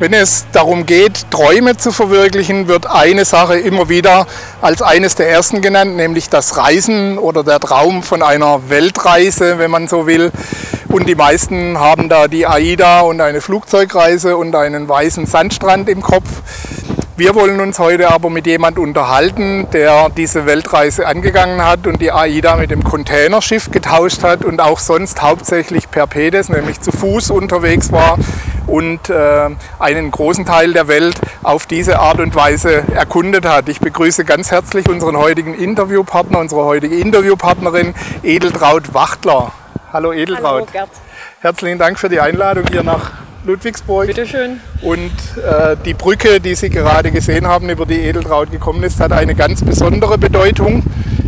Wenn es darum geht, Träume zu verwirklichen, wird eine Sache immer wieder als eines der ersten genannt, nämlich das Reisen oder der Traum von einer Weltreise, wenn man so will. Und die meisten haben da die AIDA und eine Flugzeugreise und einen weißen Sandstrand im Kopf. Wir wollen uns heute aber mit jemand unterhalten, der diese Weltreise angegangen hat und die AIDA mit dem Containerschiff getauscht hat und auch sonst hauptsächlich per Pedes, nämlich zu Fuß unterwegs war und äh, einen großen Teil der Welt auf diese Art und Weise erkundet hat. Ich begrüße ganz herzlich unseren heutigen Interviewpartner, unsere heutige Interviewpartnerin Edeltraut Wachtler. Hallo Edeltraut. Hallo Gerd. Herzlichen Dank für die Einladung hier nach Ludwigsburg. Bitte schön. Und äh, die Brücke, die Sie gerade gesehen haben, über die Edeltraut gekommen ist, hat eine ganz besondere Bedeutung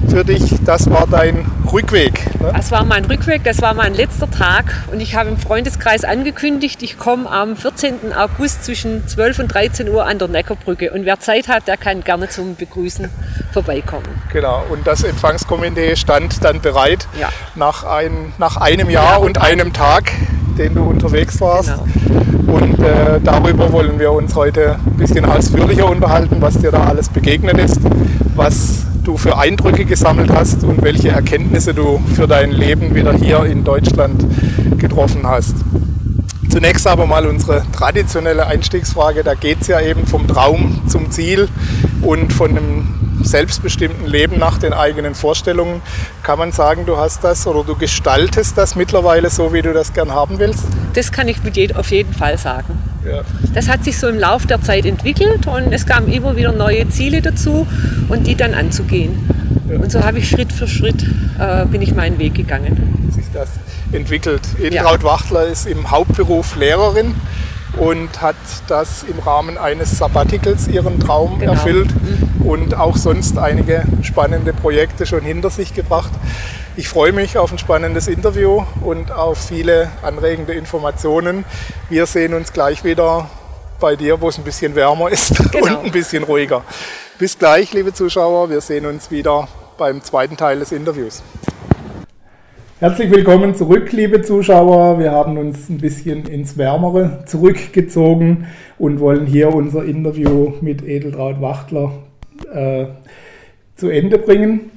für dich. Das war dein Rückweg. Ne? Das war mein Rückweg, das war mein letzter Tag. Und ich habe im Freundeskreis angekündigt, ich komme am 14. August zwischen 12 und 13 Uhr an der Neckarbrücke. Und wer Zeit hat, der kann gerne zum Begrüßen vorbeikommen. Genau, und das Empfangskomitee stand dann bereit ja. nach, ein, nach einem Jahr ja, und, und einem Tag den du unterwegs warst. Genau. Und äh, darüber wollen wir uns heute ein bisschen ausführlicher unterhalten, was dir da alles begegnet ist, was du für Eindrücke gesammelt hast und welche Erkenntnisse du für dein Leben wieder hier in Deutschland getroffen hast. Zunächst aber mal unsere traditionelle Einstiegsfrage. Da geht es ja eben vom Traum zum Ziel und von einem selbstbestimmten Leben nach den eigenen Vorstellungen. Kann man sagen, du hast das oder du gestaltest das mittlerweile so, wie du das gern haben willst? Das kann ich auf jeden Fall sagen. Ja. Das hat sich so im Laufe der Zeit entwickelt und es kamen immer wieder neue Ziele dazu und die dann anzugehen. Ja. Und so habe ich Schritt für Schritt äh, bin ich meinen Weg gegangen. Sich das entwickelt. Edeltraut ja. Wachtler ist im Hauptberuf Lehrerin und hat das im Rahmen eines Sabbaticals ihren Traum genau. erfüllt mhm. und auch sonst einige spannende Projekte schon hinter sich gebracht. Ich freue mich auf ein spannendes Interview und auf viele anregende Informationen. Wir sehen uns gleich wieder bei dir, wo es ein bisschen wärmer ist genau. und ein bisschen ruhiger. Bis gleich, liebe Zuschauer. Wir sehen uns wieder beim zweiten Teil des Interviews. Herzlich willkommen zurück, liebe Zuschauer. Wir haben uns ein bisschen ins Wärmere zurückgezogen und wollen hier unser Interview mit Edeltraut Wachtler äh, zu Ende bringen.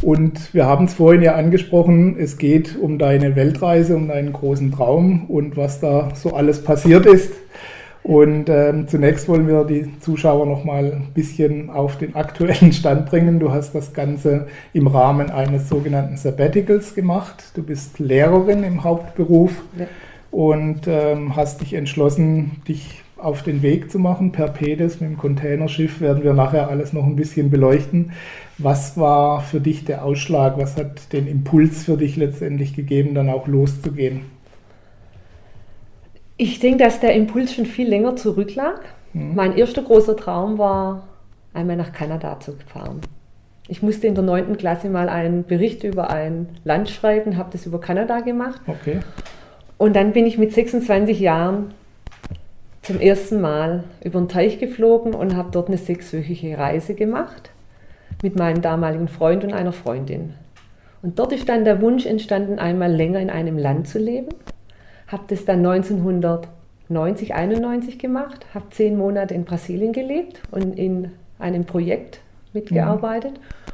Und wir haben es vorhin ja angesprochen, es geht um deine Weltreise, um deinen großen Traum und was da so alles passiert ist. Und ähm, zunächst wollen wir die Zuschauer noch mal ein bisschen auf den aktuellen Stand bringen. Du hast das Ganze im Rahmen eines sogenannten Sabbaticals gemacht. Du bist Lehrerin im Hauptberuf ja. und ähm, hast dich entschlossen, dich auf den Weg zu machen per Pedes mit dem Containerschiff. Werden wir nachher alles noch ein bisschen beleuchten. Was war für dich der Ausschlag? Was hat den Impuls für dich letztendlich gegeben, dann auch loszugehen? Ich denke, dass der Impuls schon viel länger zurücklag. Mhm. Mein erster großer Traum war, einmal nach Kanada zu fahren. Ich musste in der 9. Klasse mal einen Bericht über ein Land schreiben, habe das über Kanada gemacht. Okay. Und dann bin ich mit 26 Jahren zum ersten Mal über den Teich geflogen und habe dort eine sechswöchige Reise gemacht mit meinem damaligen Freund und einer Freundin. Und dort ist dann der Wunsch entstanden, einmal länger in einem Land zu leben habe das dann 1990, 91 gemacht, habe zehn Monate in Brasilien gelebt und in einem Projekt mitgearbeitet. Mhm.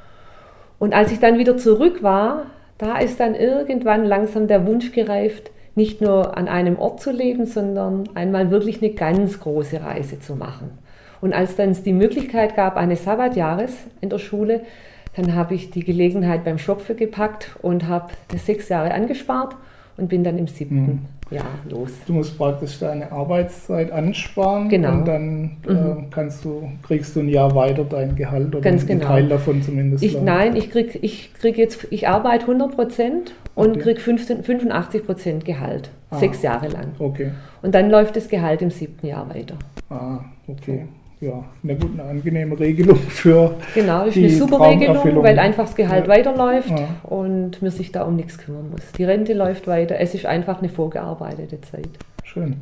Und als ich dann wieder zurück war, da ist dann irgendwann langsam der Wunsch gereift, nicht nur an einem Ort zu leben, sondern einmal wirklich eine ganz große Reise zu machen. Und als dann es die Möglichkeit gab, eines Sabbatjahres in der Schule, dann habe ich die Gelegenheit beim Schopfe gepackt und habe sechs Jahre angespart und bin dann im siebten Jahr los. Du musst praktisch deine Arbeitszeit ansparen genau. und dann mhm. äh, kannst du, kriegst du ein Jahr weiter dein Gehalt oder Ganz einen genau. Teil davon zumindest. Ich, nein, ich krieg, ich krieg jetzt, ich arbeite 100 Prozent und okay. krieg 15, 85 Prozent Gehalt, ah. sechs Jahre lang. Okay. Und dann läuft das Gehalt im siebten Jahr weiter. Ah, okay. Ja, eine gute, angenehme Regelung für. Genau, ist eine super Regelung, weil einfach das Gehalt ja. weiterläuft ja. und man sich da um nichts kümmern muss. Die Rente läuft weiter, es ist einfach eine vorgearbeitete Zeit. Schön.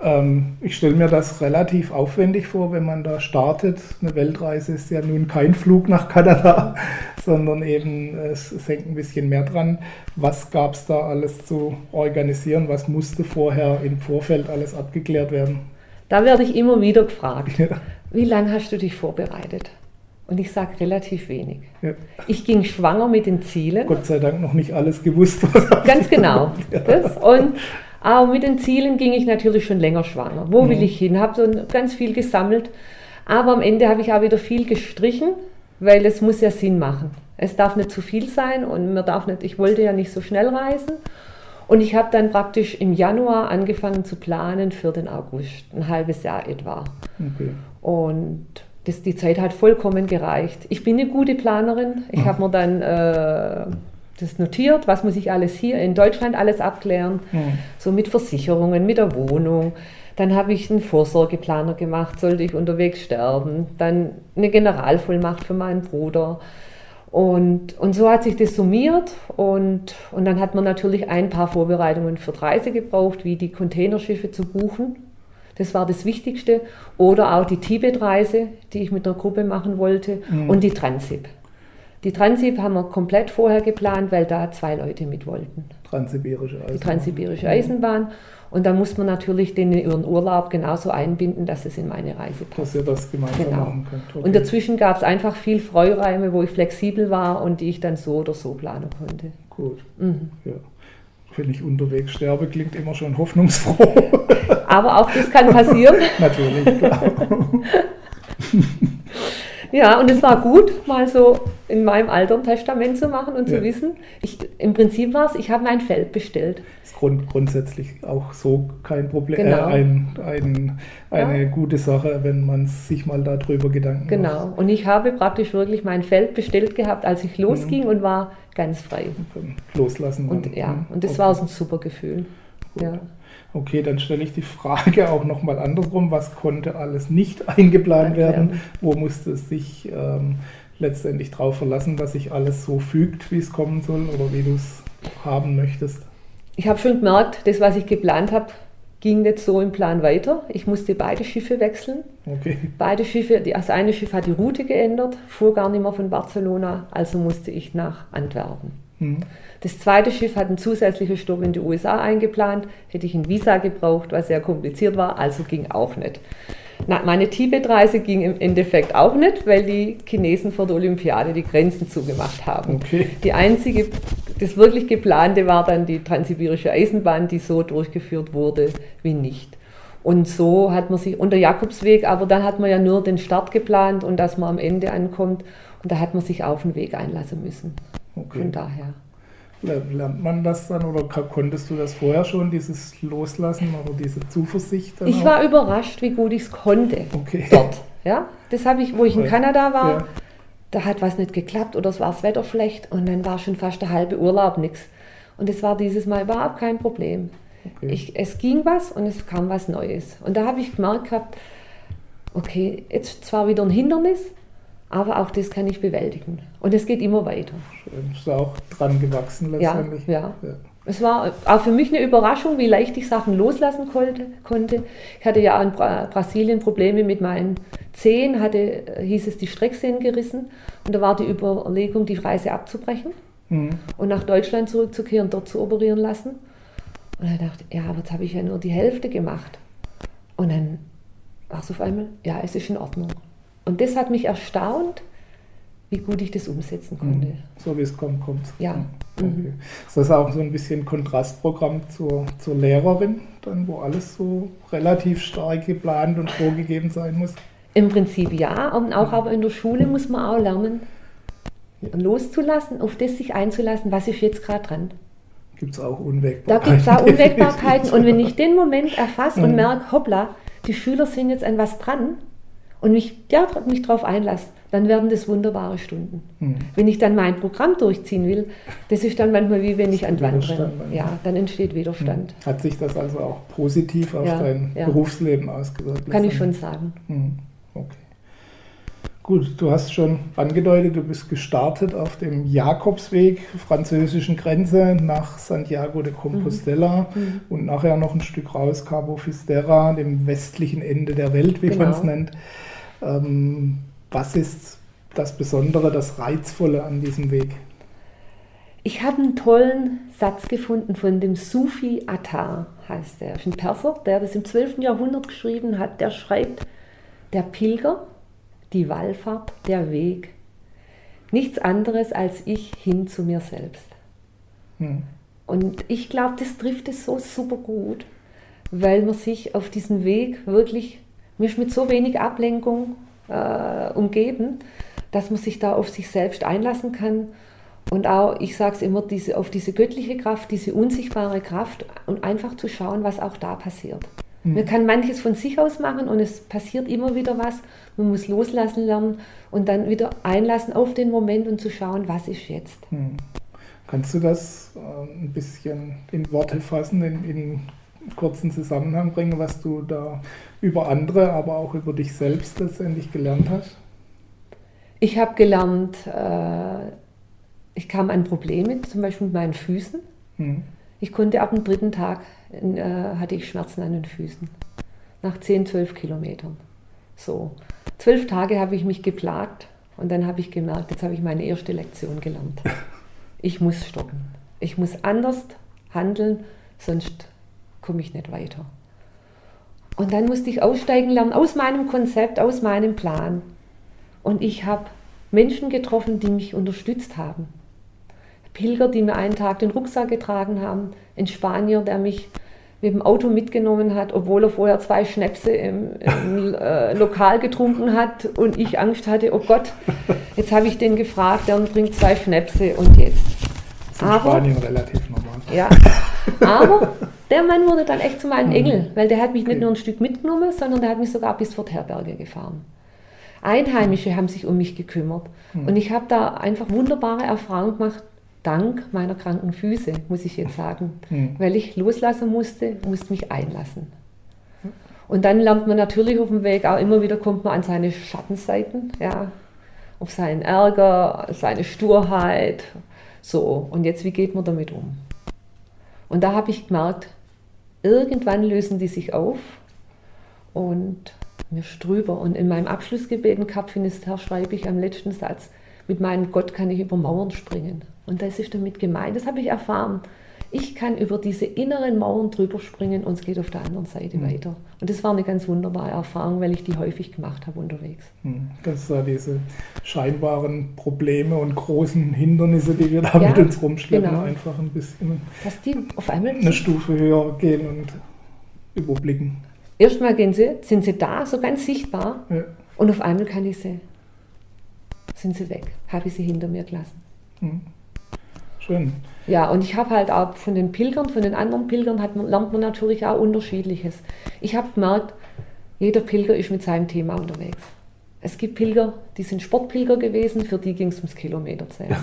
Ähm, ich stelle mir das relativ aufwendig vor, wenn man da startet. Eine Weltreise ist ja nun kein Flug nach Kanada, sondern eben es, es hängt ein bisschen mehr dran. Was gab es da alles zu organisieren? Was musste vorher im Vorfeld alles abgeklärt werden? Da werde ich immer wieder gefragt, ja. wie lange hast du dich vorbereitet? Und ich sage relativ wenig. Ja. Ich ging schwanger mit den Zielen. Gott sei Dank noch nicht alles gewusst. Ganz genau. Ja. Das. Und aber mit den Zielen ging ich natürlich schon länger schwanger. Wo mhm. will ich hin? Habe so ganz viel gesammelt. Aber am Ende habe ich auch wieder viel gestrichen, weil es muss ja Sinn machen. Es darf nicht zu viel sein und man darf nicht, ich wollte ja nicht so schnell reisen. Und ich habe dann praktisch im Januar angefangen zu planen für den August, ein halbes Jahr etwa. Okay. Und das, die Zeit hat vollkommen gereicht. Ich bin eine gute Planerin. Ich habe mir dann äh, das notiert, was muss ich alles hier in Deutschland alles abklären, mhm. so mit Versicherungen, mit der Wohnung. Dann habe ich einen Vorsorgeplaner gemacht, sollte ich unterwegs sterben. Dann eine Generalvollmacht für meinen Bruder. Und, und so hat sich das summiert und, und dann hat man natürlich ein paar Vorbereitungen für die Reise gebraucht, wie die Containerschiffe zu buchen. Das war das Wichtigste. Oder auch die Tibet-Reise, die ich mit einer Gruppe machen wollte, mhm. und die Transip. Die Transip haben wir komplett vorher geplant, weil da zwei Leute mit wollten. Transsibirische Eisenbahn. Die Transsibirische Eisenbahn. Und da muss man natürlich den ihren Urlaub genauso einbinden, dass es in meine Reise passt. Dass ihr das gemeinsam genau. machen könnt. Okay. Und dazwischen gab es einfach viel Freiräume, wo ich flexibel war und die ich dann so oder so planen konnte. Gut. Mhm. Ja. Wenn ich unterwegs sterbe, klingt immer schon hoffnungsfroh. Aber auch das kann passieren. Natürlich, klar. Ja, und es war gut, mal so in meinem Alter ein Testament zu machen und ja. zu wissen, ich, im Prinzip war es, ich habe mein Feld bestellt. Das ist grund, grundsätzlich auch so kein Problem, äh, genau. äh, ein, ein, eine ja. gute Sache, wenn man sich mal darüber Gedanken genau. macht. Genau, und ich habe praktisch wirklich mein Feld bestellt gehabt, als ich losging mhm. und war ganz frei. Loslassen. Und, ja, mhm. und das okay. war so ein super Gefühl. Ja. Okay, dann stelle ich die Frage auch nochmal andersrum. Was konnte alles nicht eingeplant werden? Wo musste es sich ähm, letztendlich darauf verlassen, dass sich alles so fügt, wie es kommen soll oder wie du es haben möchtest? Ich habe schon gemerkt, das, was ich geplant habe, ging nicht so im Plan weiter. Ich musste beide Schiffe wechseln. Okay. Beide Schiffe, das eine Schiff hat die Route geändert, fuhr gar nicht mehr von Barcelona, also musste ich nach Antwerpen. Mhm. Das zweite Schiff hat einen zusätzlichen Stopp in die USA eingeplant, hätte ich ein Visa gebraucht, was sehr kompliziert war, also ging auch nicht. Na, meine Tibet-Reise ging im Endeffekt auch nicht, weil die Chinesen vor der Olympiade die Grenzen zugemacht haben. Okay. Die einzige, das wirklich geplante war dann die transsibirische Eisenbahn, die so durchgeführt wurde wie nicht. Und so hat man sich, und der Jakobsweg, aber dann hat man ja nur den Start geplant und dass man am Ende ankommt. Und da hat man sich auf den Weg einlassen müssen. Okay. Von daher. Lernt man das dann oder konntest du das vorher schon, dieses Loslassen oder diese Zuversicht? ich auch? war überrascht, wie gut ich es konnte okay. dort. Ja? Das habe ich, wo ich in Kanada war, ja. da hat was nicht geklappt oder es war das Wetter schlecht und dann war schon fast der halbe Urlaub nichts. Und es war dieses Mal überhaupt kein Problem. Okay. Ich, es ging was und es kam was Neues. Und da habe ich gemerkt gehabt, okay, jetzt zwar wieder ein Hindernis, aber auch das kann ich bewältigen. Und es geht immer weiter. Schön. Ist auch dran gewachsen letztendlich. Ja, ja. ja. Es war auch für mich eine Überraschung, wie leicht ich Sachen loslassen konnte. Ich hatte ja in Brasilien Probleme mit meinen Zehen, hatte, hieß es, die Strecksehnen gerissen. Und da war die Überlegung, die Reise abzubrechen mhm. und nach Deutschland zurückzukehren, dort zu operieren lassen. Und dann dachte ich, ja, aber jetzt habe ich ja nur die Hälfte gemacht. Und dann war es auf einmal, ja, es ist in Ordnung. Und das hat mich erstaunt, wie gut ich das umsetzen mhm. konnte. So wie es kommt, kommt Ja. Mhm. Okay. Mhm. Ist das auch so ein bisschen Kontrastprogramm zur, zur Lehrerin, dann, wo alles so relativ stark geplant und vorgegeben sein muss? Im Prinzip ja, und auch aber in der Schule muss man auch lernen, loszulassen, auf das sich einzulassen, was ist jetzt gerade dran. Gibt es auch Unwägbarkeiten? Da gibt es auch Unwägbarkeiten. und wenn ich den Moment erfasse und merke, hoppla, die Schüler sind jetzt an was dran, und mich, ja, mich darauf einlasse, dann werden das wunderbare Stunden. Mhm. Wenn ich dann mein Programm durchziehen will, das ist dann manchmal wie wenn ich an die Wand renne. Ja, dann entsteht Widerstand. Mhm. Hat sich das also auch positiv auf ja, dein ja. Berufsleben ausgewirkt? Kann ich schon sagen. Mhm. Gut, du hast schon angedeutet, du bist gestartet auf dem Jakobsweg, französischen Grenze, nach Santiago de Compostela mhm. mhm. und nachher noch ein Stück raus, Cabo Fisterra, dem westlichen Ende der Welt, wie genau. man es nennt. Ähm, was ist das Besondere, das Reizvolle an diesem Weg? Ich habe einen tollen Satz gefunden von dem Sufi Attar, heißt er. ein Perser, der das im 12. Jahrhundert geschrieben hat. Der schreibt, der Pilger, die Wallfahrt, der Weg. Nichts anderes als ich hin zu mir selbst. Hm. Und ich glaube, das trifft es so super gut, weil man sich auf diesem Weg wirklich, mir mit so wenig Ablenkung äh, umgeben, dass man sich da auf sich selbst einlassen kann und auch, ich sage es immer, diese, auf diese göttliche Kraft, diese unsichtbare Kraft und einfach zu schauen, was auch da passiert. Mhm. Man kann manches von sich aus machen und es passiert immer wieder was. Man muss loslassen lernen und dann wieder einlassen auf den Moment und zu schauen, was ist jetzt. Mhm. Kannst du das äh, ein bisschen in Worte fassen, in, in kurzen Zusammenhang bringen, was du da über andere, aber auch über dich selbst letztendlich gelernt hast? Ich habe gelernt, äh, ich kam an Probleme, zum Beispiel mit meinen Füßen. Hm. Ich konnte ab dem dritten Tag, äh, hatte ich Schmerzen an den Füßen. Nach 10, 12 Kilometern. So. Zwölf Tage habe ich mich geplagt und dann habe ich gemerkt, jetzt habe ich meine erste Lektion gelernt. Ich muss stoppen. Ich muss anders handeln, sonst komme ich nicht weiter. Und dann musste ich aussteigen lernen aus meinem Konzept, aus meinem Plan. Und ich habe Menschen getroffen, die mich unterstützt haben. Pilger, die mir einen Tag den Rucksack getragen haben. Ein Spanier, der mich mit dem Auto mitgenommen hat, obwohl er vorher zwei Schnäpse im, im äh, Lokal getrunken hat und ich Angst hatte, oh Gott, jetzt habe ich den gefragt, der trinkt zwei Schnäpse und jetzt. Das ist in aber, Spanien relativ normal. Ja, aber der Mann wurde dann echt zu meinem Engel, weil der hat mich nicht nur ein Stück mitgenommen, sondern der hat mich sogar bis vor die Herberge gefahren. Einheimische haben sich um mich gekümmert. Und ich habe da einfach wunderbare Erfahrungen gemacht, dank meiner kranken Füße, muss ich jetzt sagen. Weil ich loslassen musste, musste mich einlassen. Und dann lernt man natürlich auf dem Weg auch immer wieder, kommt man an seine Schattenseiten, ja, auf seinen Ärger, seine Sturheit, so. Und jetzt, wie geht man damit um? Und da habe ich gemerkt, irgendwann lösen die sich auf und mir strüber. Und in meinem Abschlussgebet in Kap Finisterre schreibe ich am letzten Satz, mit meinem Gott kann ich über Mauern springen. Und das ist damit gemeint, das habe ich erfahren. Ich kann über diese inneren Mauern drüber springen und es geht auf der anderen Seite mhm. weiter. Und das war eine ganz wunderbare Erfahrung, weil ich die häufig gemacht habe unterwegs. Mhm. Das war diese scheinbaren Probleme und großen Hindernisse, die wir da ja, mit uns rumschleppen, genau. einfach ein bisschen Dass die auf einmal eine Stufe höher gehen und überblicken. Erstmal gehen sie, sind sie da, so ganz sichtbar, ja. und auf einmal kann ich sie, sind sie weg, habe ich sie hinter mir gelassen. Mhm. Schön. Ja, und ich habe halt auch von den Pilgern, von den anderen Pilgern hat man, lernt man natürlich auch unterschiedliches. Ich habe gemerkt, jeder Pilger ist mit seinem Thema unterwegs. Es gibt Pilger, die sind Sportpilger gewesen, für die ging es ums Kilometerzählen.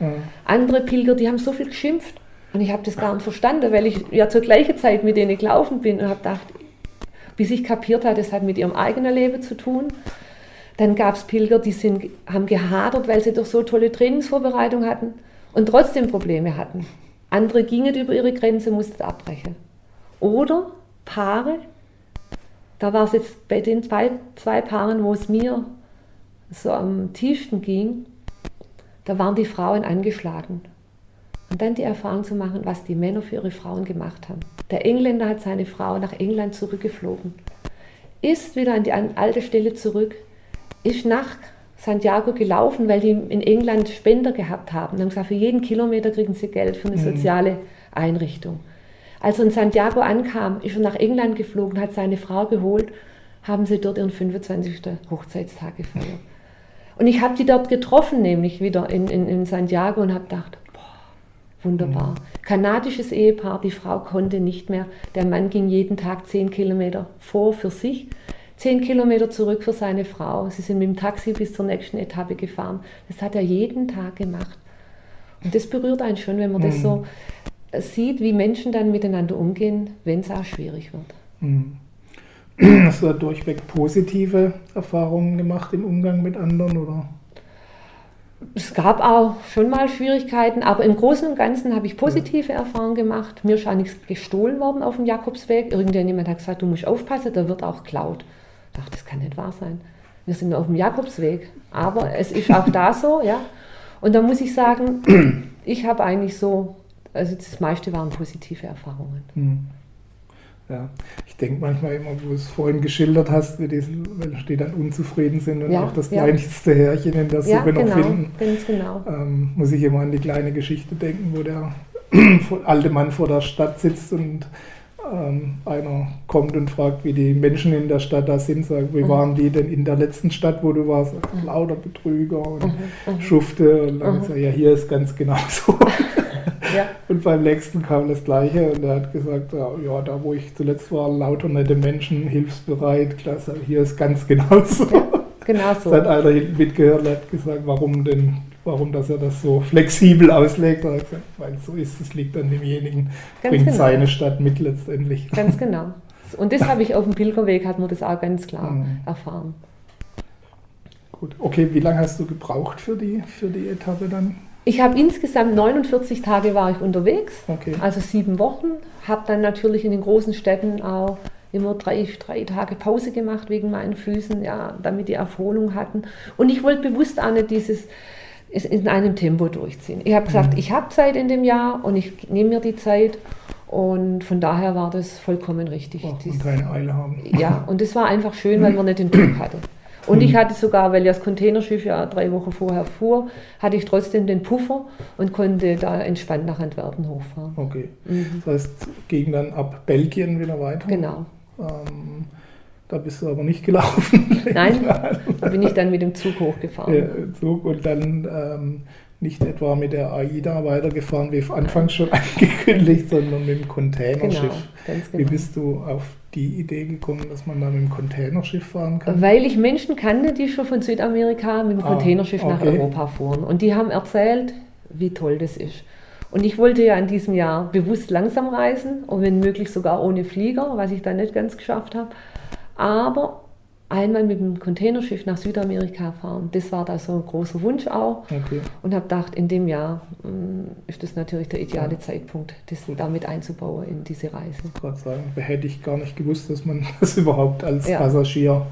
Ja. Ja. Andere Pilger, die haben so viel geschimpft und ich habe das gar nicht verstanden, weil ich ja zur gleichen Zeit mit denen gelaufen bin und habe gedacht, bis ich kapiert habe, das hat mit ihrem eigenen Leben zu tun. Dann gab es Pilger, die sind, haben gehadert, weil sie doch so tolle Trainingsvorbereitung hatten und trotzdem Probleme hatten. Andere gingen über ihre Grenze, mussten abbrechen. Oder Paare, da war es jetzt bei den zwei, zwei Paaren, wo es mir so am tiefsten ging, da waren die Frauen angeschlagen. Und dann die Erfahrung zu machen, was die Männer für ihre Frauen gemacht haben. Der Engländer hat seine Frau nach England zurückgeflogen, ist wieder an die alte Stelle zurück, ist nach Santiago gelaufen, weil die in England Spender gehabt haben. Und haben gesagt, für jeden Kilometer kriegen sie Geld für eine mhm. soziale Einrichtung. Als er in Santiago ankam, ist er nach England geflogen, hat seine Frau geholt, haben sie dort ihren 25. Hochzeitstag gefeiert. Und ich habe die dort getroffen, nämlich wieder in, in, in Santiago und habe gedacht, boah, wunderbar. Mhm. Kanadisches Ehepaar, die Frau konnte nicht mehr. Der Mann ging jeden Tag zehn Kilometer vor für sich zehn Kilometer zurück für seine Frau. Sie sind mit dem Taxi bis zur nächsten Etappe gefahren. Das hat er jeden Tag gemacht. Und das berührt einen schon, wenn man mhm. das so sieht, wie Menschen dann miteinander umgehen, wenn es auch schwierig wird. Mhm. Hast du da durchweg positive Erfahrungen gemacht im Umgang mit anderen? Oder? Es gab auch schon mal Schwierigkeiten, aber im Großen und Ganzen habe ich positive ja. Erfahrungen gemacht. Mir ist auch nichts gestohlen worden auf dem Jakobsweg. Irgendjemand hat gesagt, du musst aufpassen, da wird auch klaut. Ich dachte, das kann nicht wahr sein. Wir sind auf dem Jakobsweg. Aber es ist auch da so, ja. Und da muss ich sagen, ich habe eigentlich so, also das meiste waren positive Erfahrungen. Mhm. Ja, ich denke manchmal immer, wo du es vorhin geschildert hast, wie die, die dann unzufrieden sind und ja, auch das ja. kleinste Härchen in der Suppe ja, genau, noch finden. Ganz genau. Ähm, muss ich immer an die kleine Geschichte denken, wo der alte Mann vor der Stadt sitzt und ähm, einer kommt und fragt, wie die Menschen in der Stadt da sind. Sagt, wie mhm. waren die denn in der letzten Stadt, wo du warst? Mhm. Lauter Betrüger und mhm. mhm. Schufte. Und dann mhm. sagt er, ja, hier ist ganz genau so. Ja. Und beim nächsten kam das Gleiche und er hat gesagt, ja, da wo ich zuletzt war, lauter nette Menschen, hilfsbereit, klasse, hier ist ganz genauso. Ja, genau so. Das hat einer mitgehört und hat gesagt, warum denn, warum dass er das so flexibel auslegt. Er hat gesagt, weil so ist es, liegt an demjenigen, ganz bringt genau. seine Stadt mit letztendlich. Ganz genau. Und das habe ich auf dem Pilgerweg, hat man das auch ganz klar mhm. erfahren. Gut, okay, wie lange hast du gebraucht für die, für die Etappe dann? Ich habe insgesamt 49 Tage war ich unterwegs, okay. also sieben Wochen. Habe dann natürlich in den großen Städten auch immer drei, drei Tage Pause gemacht wegen meinen Füßen, ja, damit die Erholung hatten. Und ich wollte bewusst auch nicht dieses in einem Tempo durchziehen. Ich habe gesagt, mhm. ich habe Zeit in dem Jahr und ich nehme mir die Zeit. Und von daher war das vollkommen richtig. Oh, und keine Eile haben. Ja, und es war einfach schön, weil man nicht den Druck hatte. Und ich hm. hatte sogar, weil das Containerschiff ja drei Wochen vorher fuhr, hatte ich trotzdem den Puffer und konnte da entspannt nach Antwerpen hochfahren. Okay. Mhm. Das heißt, ging dann ab Belgien wieder weiter? Genau. Ähm, da bist du aber nicht gelaufen. Nein, da bin ich dann mit dem Zug hochgefahren. Ja, Zug und dann ähm, nicht etwa mit der AIDA weitergefahren, wie anfangs schon angekündigt, sondern mit dem Containerschiff. Genau, genau. Wie bist du auf die Idee gekommen, dass man da mit dem Containerschiff fahren kann? Weil ich Menschen kannte, die schon von Südamerika mit dem ah, Containerschiff okay. nach Europa fuhren. Und die haben erzählt, wie toll das ist. Und ich wollte ja in diesem Jahr bewusst langsam reisen und wenn möglich sogar ohne Flieger, was ich dann nicht ganz geschafft habe. Aber einmal mit dem Containerschiff nach Südamerika fahren. Das war da so ein großer Wunsch auch. Okay. Und habe gedacht, in dem Jahr mh, mm, ist das natürlich der ideale ja. Zeitpunkt, das damit einzubauen in diese Reise. Ich gerade sagen, hätte ich gar nicht gewusst, dass man das überhaupt als ja. Passagier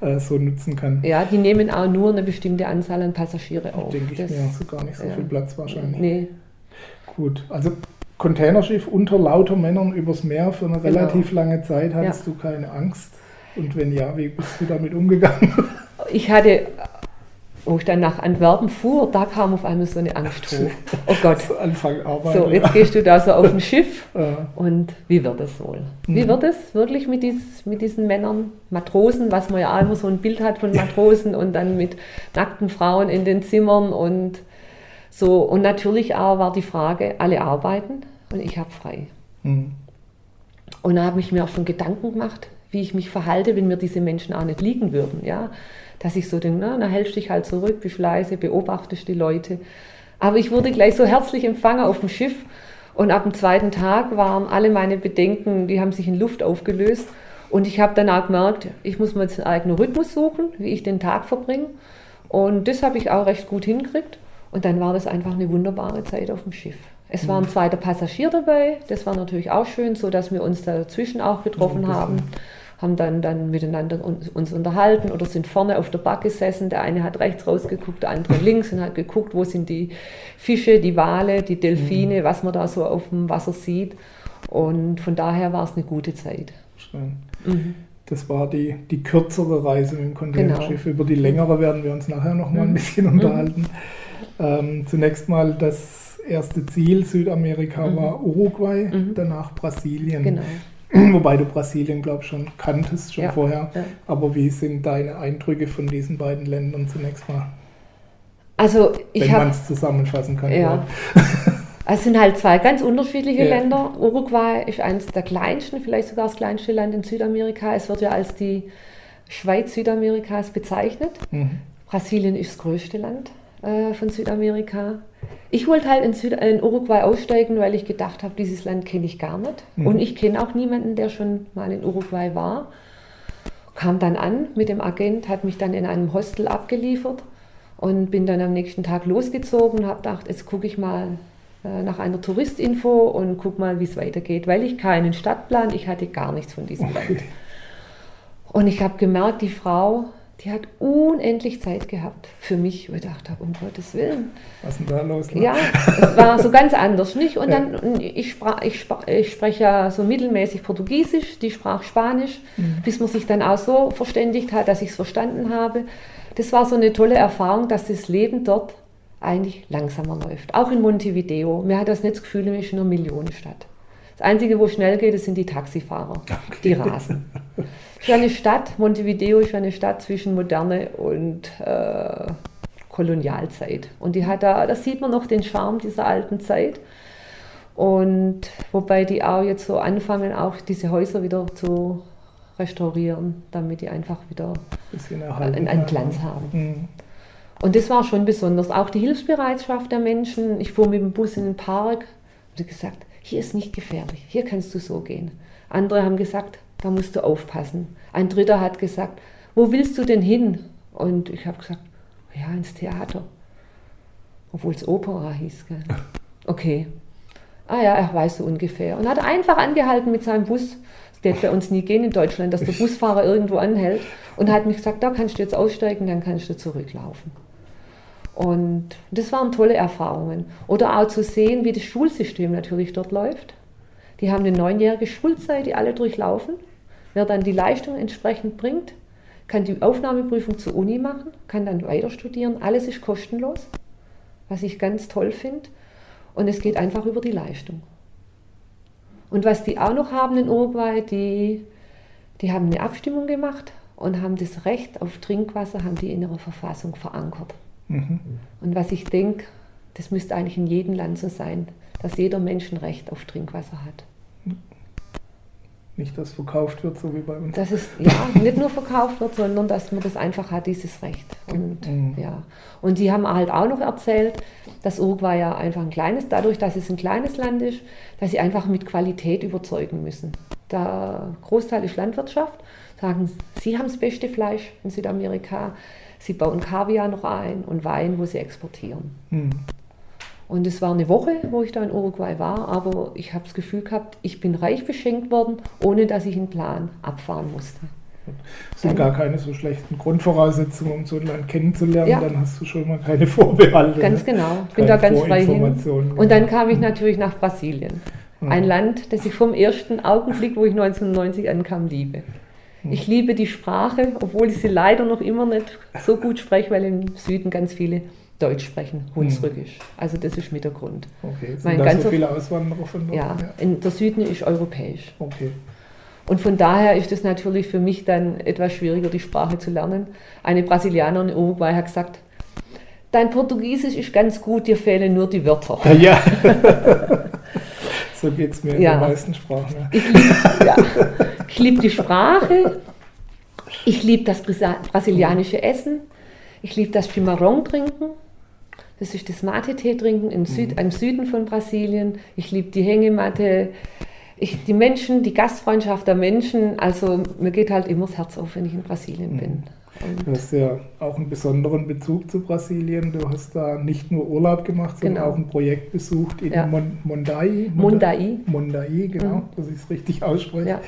äh, so nutzen kann. Ja, die nehmen auch nur eine bestimmte Anzahl an Passagiere auf. Denke ich das, mir, so gar nicht so ja. viel Platz wahrscheinlich. Nee. Gut, also Containerschiff unter lauter Männern übers Meer für eine genau. relativ lange Zeit, hattest du keine Angst? Und wenn ja, wie bist du damit umgegangen? Ich hatte, wo ich dann nach Antwerpen fuhr, da kam auf einmal so eine Angst hoch. Oh Gott. Anfang Arbeit. So, jetzt gehst du da so auf ein Schiff und wie wird es wohl? Wie mhm. wird es wirklich mit, dies, mit diesen Männern, Matrosen, was man ja immer so ein Bild hat von Matrosen und dann mit nackten Frauen in den Zimmern und so. Und natürlich auch war die Frage, alle arbeiten und ich habe frei. Mhm. Und da habe ich mir auch schon Gedanken gemacht, wie ich mich verhalte, wenn mir diese Menschen auch nicht liegen würden. Ja? Dass ich so denke, na, na hältst dich halt zurück, bist leise, beobachtest die Leute. Aber ich wurde gleich so herzlich empfangen auf dem Schiff und ab dem zweiten Tag waren alle meine Bedenken, die haben sich in Luft aufgelöst. Und ich habe dann auch gemerkt, ich muss mir jetzt einen eigenen Rhythmus suchen, wie ich den Tag verbringe. Und das habe ich auch recht gut hingekriegt. Und dann war das einfach eine wunderbare Zeit auf dem Schiff. Es war ein zweiter Passagier dabei, das war natürlich auch schön, so dass wir uns dazwischen auch getroffen haben haben dann, dann miteinander uns, uns, unterhalten oder sind vorne auf der Bank gesessen. Der eine hat rechts rausgeguckt, der andere links und hat geguckt, wo sind die Fische, die Wale, die Delfine, mhm. was man da so auf dem Wasser sieht. Und von daher war es eine gute Zeit. Schön. Mhm. Das war die, die kürzere Reise mit dem Containerschiff. Genau. Über die längere werden wir uns nachher noch mal ein mhm. bisschen mhm. unterhalten. Ähm, zunächst mal das erste Ziel Südamerika mhm. war Uruguay, mhm. danach Brasilien. Genau. Wobei du Brasilien, glaube ich, schon kanntest, schon ja, vorher. Ja. Aber wie sind deine Eindrücke von diesen beiden Ländern zunächst mal? Also ich Wenn man es zusammenfassen kann. Ja. es sind halt zwei ganz unterschiedliche ja. Länder. Uruguay ist eines der kleinsten, vielleicht sogar das kleinste Land in Südamerika. Es wird ja als die Schweiz Südamerikas bezeichnet. Mhm. Brasilien ist das größte Land äh, von Südamerika. Ich wollte halt in, Süd in, Uruguay aussteigen, weil ich gedacht habe, dieses Land kenne ich gar nicht. Mhm. Und ich kenne auch niemanden, der schon mal in Uruguay war. Kam dann an mit dem Agent, hat mich dann in einem Hostel abgeliefert und bin dann am nächsten Tag losgezogen und habe gedacht, jetzt gucke ich mal äh, nach einer Touristinfo und guck mal, wie es weitergeht, weil ich keinen Stadtplan, ich hatte gar nichts von diesem Land. Und ich habe gemerkt, die Frau, die hat unendlich Zeit gehabt für mich, wo ich dachte, um Gottes Willen. Was ist denn da los? Ne? Ja, es war so ganz anders, nicht? Und dann, ich, sprach, ich, sprach, ich spreche ja so mittelmäßig Portugiesisch, die sprach Spanisch, mhm. bis man sich dann auch so verständigt hat, dass ich es verstanden habe. Das war so eine tolle Erfahrung, dass das Leben dort eigentlich langsamer läuft. Auch in Montevideo. Mir hat das nicht das Gefühl, wir sind eine Millionenstadt. Das Einzige, wo schnell geht, das sind die Taxifahrer, okay. die rasen. Ist eine Stadt, Montevideo ist eine Stadt zwischen Moderne und äh, Kolonialzeit. Und die hat da, da sieht man noch den Charme dieser alten Zeit. Und wobei die auch jetzt so anfangen, auch diese Häuser wieder zu restaurieren, damit die einfach wieder einen, einen Glanz haben. Mhm. Und das war schon besonders. Auch die Hilfsbereitschaft der Menschen. Ich fuhr mit dem Bus in den Park und gesagt, hier ist nicht gefährlich, hier kannst du so gehen. Andere haben gesagt, da musst du aufpassen. Ein dritter hat gesagt, wo willst du denn hin? Und ich habe gesagt, ja, ins Theater. Obwohl es Opera hieß. Gell? Okay. Ah ja, er weiß so ungefähr. Und hat einfach angehalten mit seinem Bus. Das wird bei uns nie gehen in Deutschland, dass der Busfahrer irgendwo anhält. Und hat mich gesagt, da kannst du jetzt aussteigen, dann kannst du zurücklaufen. Und das waren tolle Erfahrungen. Oder auch zu sehen, wie das Schulsystem natürlich dort läuft. Die haben eine neunjährige Schulzeit, die alle durchlaufen. Wer dann die Leistung entsprechend bringt, kann die Aufnahmeprüfung zur Uni machen, kann dann weiter studieren. Alles ist kostenlos, was ich ganz toll finde. Und es geht einfach über die Leistung. Und was die auch noch haben in Uruguay, die, die haben eine Abstimmung gemacht und haben das Recht auf Trinkwasser, haben die in ihrer Verfassung verankert. Mhm. Und was ich denke, das müsste eigentlich in jedem Land so sein, dass jeder Mensch ein Recht auf Trinkwasser hat. Nicht, dass verkauft wird, so wie bei uns. Dass es ja nicht nur verkauft wird, sondern dass man das einfach hat, dieses Recht. Und, mhm. ja. und die haben halt auch noch erzählt, dass Uruguay ja einfach ein kleines, dadurch, dass es ein kleines Land ist, dass sie einfach mit Qualität überzeugen müssen. Der Großteil ist Landwirtschaft, sagen, sie haben das beste Fleisch in Südamerika, Sie bauen Kaviar noch ein und Wein, wo sie exportieren. Mhm. Und es war eine Woche, wo ich da in Uruguay war, aber ich habe das Gefühl gehabt, ich bin reich beschenkt worden, ohne dass ich einen Plan abfahren musste. Es sind gar keine so schlechten Grundvoraussetzungen, um so ein Land kennenzulernen. Ja. Dann hast du schon mal keine Vorbehalte. Ganz ne? genau. Ich bin da ganz frei hin. Und dann kam ich natürlich nach Brasilien. Ein Land, das ich vom ersten Augenblick, wo ich 1990 ankam, liebe. Ich liebe die Sprache, obwohl ich sie leider noch immer nicht so gut spreche, weil im Süden ganz viele Deutsch sprechen, Hunsrückisch. Also das ist mit der Grund. Okay, sind mein da so viele Auswanderer von dort? Ja, in der Süden ist europäisch. Okay. Und von daher ist es natürlich für mich dann etwas schwieriger, die Sprache zu lernen. Eine Brasilianerin in Uruguay hat gesagt, dein Portugiesisch ist ganz gut, dir fehlen nur die Wörter. Ja. So geht es mir in ja. den meisten Sprachen. Ja. Ich liebe die Sprache, ich liebe das brasilianische Essen, ich liebe das Chimarrón trinken, das ist das Mate-Tee trinken im, Süd, mhm. im Süden von Brasilien. Ich liebe die Hängematte, ich, die Menschen, die Gastfreundschaft der Menschen. Also mir geht halt immer das Herz auf, wenn ich in Brasilien mhm. bin. Du hast ja auch einen besonderen Bezug zu Brasilien. Du hast da nicht nur Urlaub gemacht, sondern genau. auch ein Projekt besucht in ja. Mon Mondai. Mondai. Mondai, genau, mhm. dass ich es richtig ausspreche. Ja.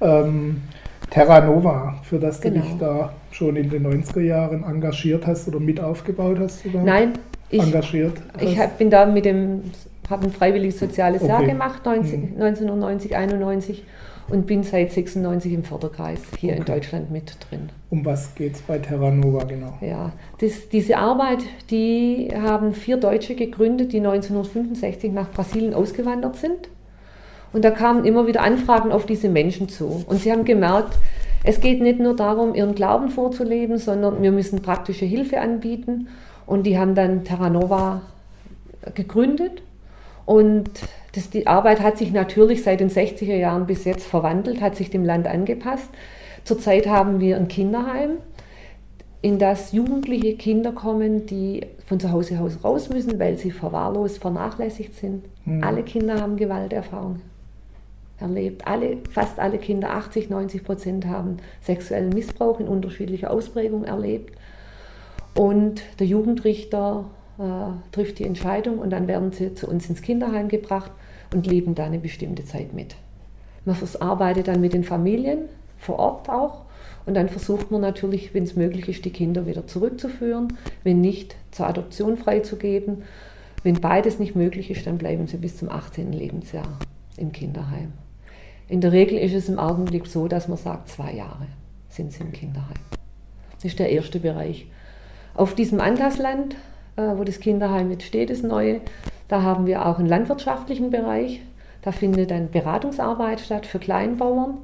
Ähm, Terra Nova, für das du genau. dich da schon in den 90er Jahren engagiert hast oder mit aufgebaut hast? Sogar? Nein, ich, engagiert ich hab, bin da mit dem, habe ein freiwilliges soziales okay. Jahr gemacht, 19, mhm. 1990, 91 und bin seit 96 im Förderkreis hier okay. in Deutschland mit drin. Um was geht es bei Terra Nova genau? Ja, das, diese Arbeit, die haben vier Deutsche gegründet, die 1965 nach Brasilien ausgewandert sind. Und da kamen immer wieder Anfragen auf diese Menschen zu. Und sie haben gemerkt, es geht nicht nur darum, ihren Glauben vorzuleben, sondern wir müssen praktische Hilfe anbieten. Und die haben dann Terra Nova gegründet und das, die Arbeit hat sich natürlich seit den 60er Jahren bis jetzt verwandelt, hat sich dem Land angepasst. Zurzeit haben wir ein Kinderheim, in das jugendliche Kinder kommen, die von zu Hause aus raus müssen, weil sie verwahrlost, vernachlässigt sind. Mhm. Alle Kinder haben Gewalterfahrung erlebt. Alle, fast alle Kinder, 80, 90 Prozent, haben sexuellen Missbrauch in unterschiedlicher Ausprägung erlebt. Und der Jugendrichter äh, trifft die Entscheidung und dann werden sie zu uns ins Kinderheim gebracht und leben da eine bestimmte Zeit mit. Man arbeitet dann mit den Familien vor Ort auch und dann versucht man natürlich, wenn es möglich ist, die Kinder wieder zurückzuführen, wenn nicht, zur Adoption freizugeben. Wenn beides nicht möglich ist, dann bleiben sie bis zum 18. Lebensjahr im Kinderheim. In der Regel ist es im Augenblick so, dass man sagt, zwei Jahre sind sie im Kinderheim. Das ist der erste Bereich. Auf diesem Anlassland, wo das Kinderheim jetzt steht, das neue, da haben wir auch einen landwirtschaftlichen Bereich. Da findet dann Beratungsarbeit statt für Kleinbauern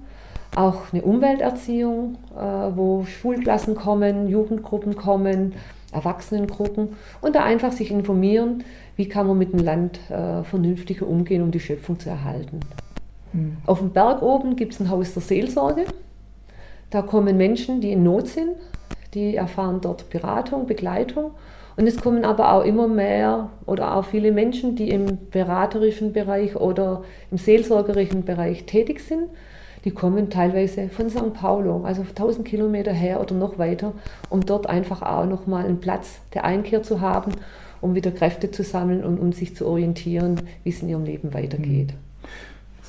auch eine Umwelterziehung, äh, wo Schulklassen kommen, Jugendgruppen kommen, Erwachsenengruppen und da einfach sich informieren, wie kann man mit dem Land äh, vernünftiger umgehen, um die Schöpfung zu erhalten. Mhm. Auf dem Berg oben gibt es ein Haus der Seelsorge. Da kommen Menschen, die in Not sind, die erfahren dort Beratung, Begleitung. Und es kommen aber auch immer mehr oder auch viele Menschen, die im beraterischen Bereich oder im seelsorgerischen Bereich tätig sind die kommen teilweise von St. Paulo, also 1000 Kilometer her oder noch weiter, um dort einfach auch nochmal einen Platz der Einkehr zu haben, um wieder Kräfte zu sammeln und um sich zu orientieren, wie es in ihrem Leben weitergeht.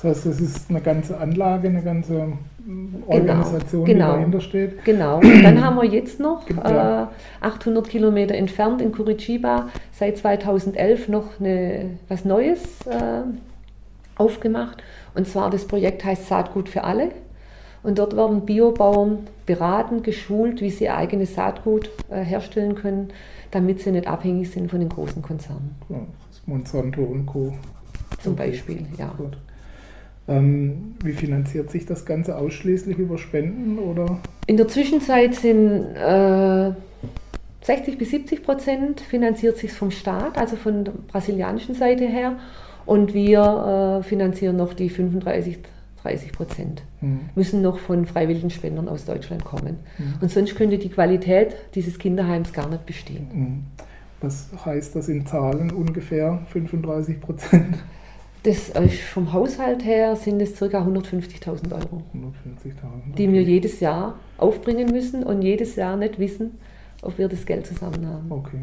Das heißt, es ist eine ganze Anlage, eine ganze genau, Organisation, genau, die dahinter steht. Genau. Und dann haben wir jetzt noch äh, 800 Kilometer entfernt in Curitiba seit 2011 noch eine, was Neues äh, aufgemacht. Und zwar das Projekt heißt Saatgut für alle. Und dort werden Biobauern beraten, geschult, wie sie ihr eigenes Saatgut äh, herstellen können, damit sie nicht abhängig sind von den großen Konzernen. Ja, Monsanto und Co. Zum Beispiel, ja. Gut. Ähm, wie finanziert sich das Ganze ausschließlich über Spenden oder? In der Zwischenzeit sind äh, 60 bis 70 Prozent finanziert sich vom Staat, also von der brasilianischen Seite her. Und wir äh, finanzieren noch die 35, 30 Prozent. Mhm. Müssen noch von freiwilligen Spendern aus Deutschland kommen. Mhm. Und sonst könnte die Qualität dieses Kinderheims gar nicht bestehen. Mhm. Was heißt das in Zahlen ungefähr 35 Prozent? Das äh, vom Haushalt her sind es ca. 150.000 Euro, 150 okay. die wir jedes Jahr aufbringen müssen und jedes Jahr nicht wissen, ob wir das Geld zusammen haben. Okay.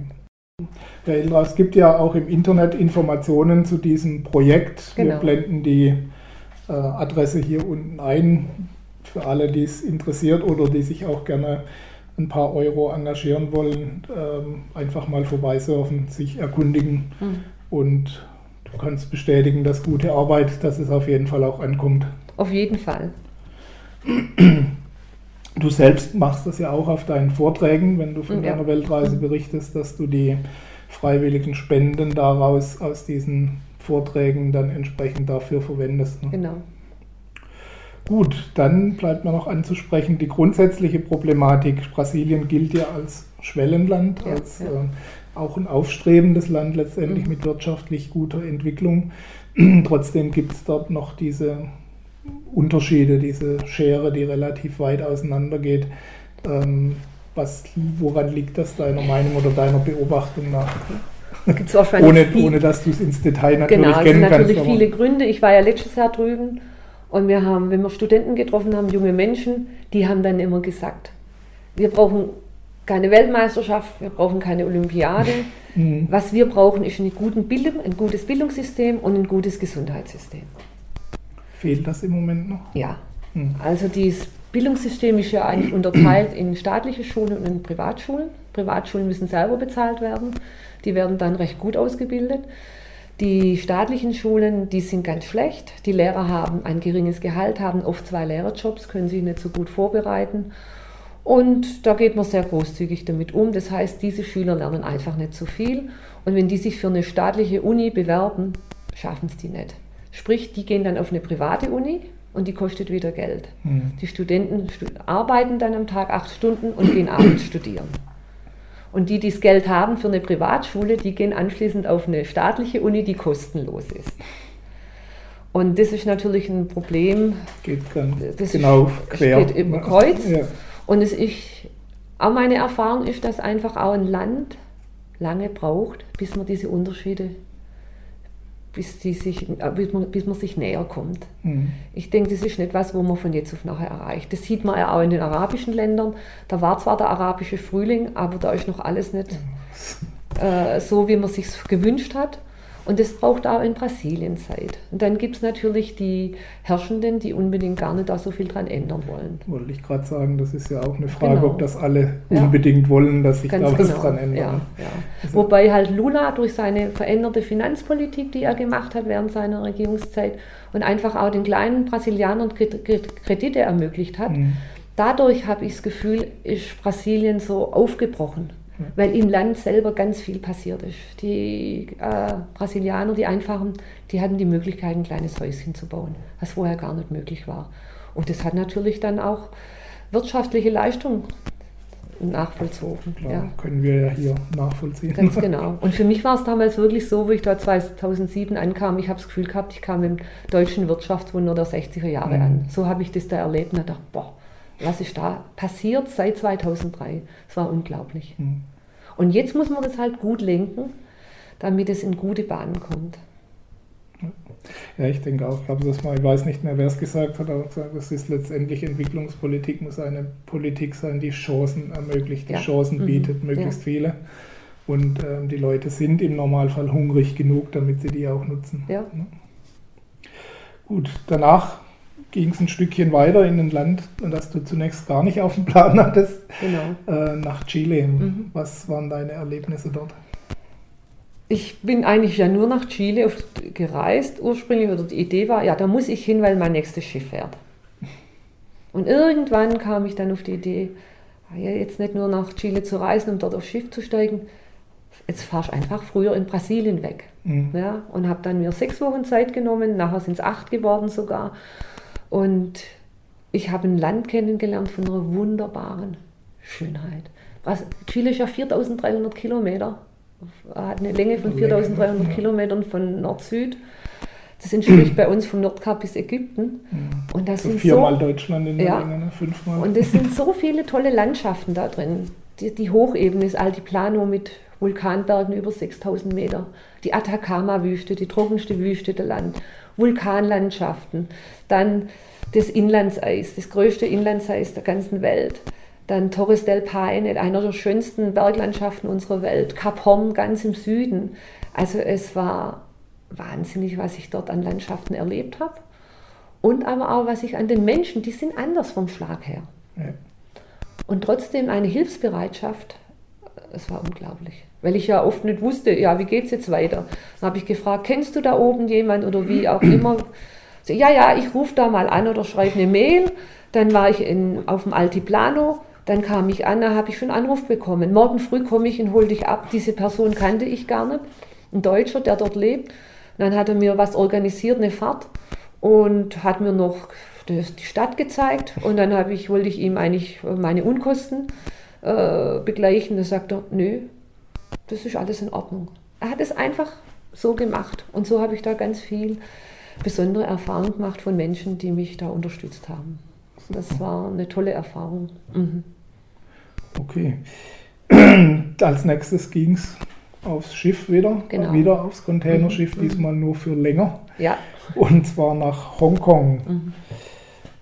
Herr Ilra, es gibt ja auch im Internet Informationen zu diesem Projekt. Genau. Wir blenden die äh, Adresse hier unten ein für alle, die es interessiert oder die sich auch gerne ein paar Euro engagieren wollen. Ähm, einfach mal vorbeisurfen, sich erkundigen mhm. und du kannst bestätigen, dass gute Arbeit, dass es auf jeden Fall auch ankommt. Auf jeden Fall. Du selbst machst das ja auch auf deinen Vorträgen, wenn du von ja. deiner Weltreise berichtest, dass du die freiwilligen Spenden daraus aus diesen Vorträgen dann entsprechend dafür verwendest. Ne? Genau. Gut, dann bleibt mir noch anzusprechen die grundsätzliche Problematik. Brasilien gilt ja als Schwellenland, ja, als ja. Äh, auch ein aufstrebendes Land letztendlich mhm. mit wirtschaftlich guter Entwicklung. Trotzdem gibt es dort noch diese Unterschiede, diese Schere, die relativ weit auseinander geht. Ähm, was, woran liegt das deiner Meinung oder deiner Beobachtung nach? Gibt's wahrscheinlich ohne, viel, ohne dass du es ins Detail natürlich genau, kennen kannst. Genau, natürlich viele Gründe. Ich war ja letztes Jahr drüben und wir haben, wenn wir Studenten getroffen haben, junge Menschen, die haben dann immer gesagt, wir brauchen keine Weltmeisterschaft, wir brauchen keine Olympiade. Mhm. Was wir brauchen, ist eine guten Bildung, ein gutes Bildungssystem und ein gutes Gesundheitssystem. Fehlt das im Moment noch? Ja. Mhm. Also dieses Bildungssystem ist ja eigentlich unterteilt in staatliche Schulen und in Privatschulen. Privatschulen müssen selber bezahlt werden. Die werden dann recht gut ausgebildet. Die staatlichen Schulen, die sind ganz schlecht. Die Lehrer haben ein geringes Gehalt, haben oft zwei Lehrerjobs, können sich nicht so gut vorbereiten. Und da geht man sehr großzügig damit um. Das heißt, diese Schüler lernen einfach nicht so viel. Und wenn die sich für eine staatliche Uni bewerben, schaffen es die nicht. Sprich, die gehen dann auf eine private Uni und die kostet wieder Geld. Mhm. Die Studenten arbeiten dann am Tag acht Stunden und gehen abends studieren. Und die, die das Geld haben für eine Privatschule, die gehen anschließend auf eine staatliche Uni, die kostenlos ist. Und das ist natürlich ein Problem. Geht dann das genau ist, quer. Geht über Kreuz. Ja. Und es ist, auch meine Erfahrung ist, dass einfach auch ein Land lange braucht, bis man diese Unterschiede bis, die sich, äh, bis, man, bis man sich näher kommt. Mhm. Ich denke, das ist nicht was, wo man von jetzt auf nachher erreicht. Das sieht man ja auch in den arabischen Ländern. Da war zwar der arabische Frühling, aber da ist noch alles nicht äh, so, wie man sich gewünscht hat. Und das braucht auch in Brasilien Zeit. Und dann gibt es natürlich die Herrschenden, die unbedingt gar nicht da so viel dran ändern wollen. Wollte ich gerade sagen, das ist ja auch eine Frage, genau. ob das alle ja. unbedingt wollen, dass sich Ganz da was genau. dran ändert. Ja, ja. Also Wobei halt Lula durch seine veränderte Finanzpolitik, die er gemacht hat während seiner Regierungszeit und einfach auch den kleinen Brasilianern Kredite ermöglicht hat, mhm. dadurch habe ich das Gefühl, ist Brasilien so aufgebrochen weil im Land selber ganz viel passiert ist. Die äh, Brasilianer, die Einfachen, die hatten die Möglichkeit, ein kleines Häuschen zu bauen, was vorher gar nicht möglich war. Und das hat natürlich dann auch wirtschaftliche Leistung nachvollzogen. Klar, ja. können wir ja hier nachvollziehen. Ganz genau. Und für mich war es damals wirklich so, wo ich da 2007 ankam, ich habe das Gefühl gehabt, ich kam im deutschen Wirtschaftswunder der 60er Jahre mhm. an. So habe ich das da erlebt und dachte, boah, was ist da passiert seit 2003? Es war unglaublich. Mhm. Und jetzt muss man das halt gut lenken, damit es in gute Bahnen kommt. Ja, ich denke auch, ich glaube, das mal, ich weiß nicht mehr, wer es gesagt hat, aber gesagt, das ist letztendlich Entwicklungspolitik, muss eine Politik sein, die Chancen ermöglicht, die ja. Chancen mhm. bietet, möglichst ja. viele. Und ähm, die Leute sind im Normalfall hungrig genug, damit sie die auch nutzen. Ja. Gut, danach ging es ein Stückchen weiter in ein Land, das du zunächst gar nicht auf dem Plan hattest, genau. äh, nach Chile. Mhm. Was waren deine Erlebnisse dort? Ich bin eigentlich ja nur nach Chile gereist ursprünglich, oder die Idee war, ja, da muss ich hin, weil mein nächstes Schiff fährt. Und irgendwann kam ich dann auf die Idee, ah jetzt nicht nur nach Chile zu reisen, um dort aufs Schiff zu steigen, jetzt fahrst einfach früher in Brasilien weg. Mhm. Ja, und habe dann mir sechs Wochen Zeit genommen, nachher sind es acht geworden sogar und ich habe ein Land kennengelernt von einer wunderbaren Schönheit. Was, Chile ist ja 4300 Kilometer, hat eine Länge von 4300 Kilometern von Nord-Süd. Das entspricht bei uns von Nordkap bis Ägypten. Und das so sind viermal so, Deutschland in der ja, Länge, ne? fünfmal. Und es sind so viele tolle Landschaften da drin. Die, die Hochebene ist Altiplano mit Vulkanbergen über 6000 Meter. Die Atacama-Wüste, die trockenste Wüste der Land. Vulkanlandschaften, dann das Inlandseis, das größte Inlandseis der ganzen Welt. Dann Torres del Paine, einer der schönsten Berglandschaften unserer Welt. Kap Horn ganz im Süden. Also es war wahnsinnig, was ich dort an Landschaften erlebt habe. Und aber auch, was ich an den Menschen, die sind anders vom Schlag her. Ja. Und trotzdem eine Hilfsbereitschaft, es war unglaublich weil ich ja oft nicht wusste, ja, wie geht es jetzt weiter. Dann habe ich gefragt, kennst du da oben jemand oder wie auch immer. So, ja, ja, ich rufe da mal an oder schreibe eine Mail. Dann war ich in, auf dem Altiplano, dann kam ich an, da habe ich schon einen Anruf bekommen. Morgen früh komme ich und hole dich ab. Diese Person kannte ich gar nicht. Ein Deutscher, der dort lebt. dann hat er mir was organisiert, eine Fahrt und hat mir noch die Stadt gezeigt. Und dann habe ich, wollte ich ihm eigentlich meine Unkosten äh, begleichen. Da sagt er, nö, das ist alles in Ordnung. Er hat es einfach so gemacht. Und so habe ich da ganz viel besondere Erfahrung gemacht von Menschen, die mich da unterstützt haben. Das war eine tolle Erfahrung. Mhm. Okay. Als nächstes ging es aufs Schiff wieder, genau. wieder aufs Containerschiff, mhm. diesmal nur für länger. Ja. Und zwar nach Hongkong. Mhm.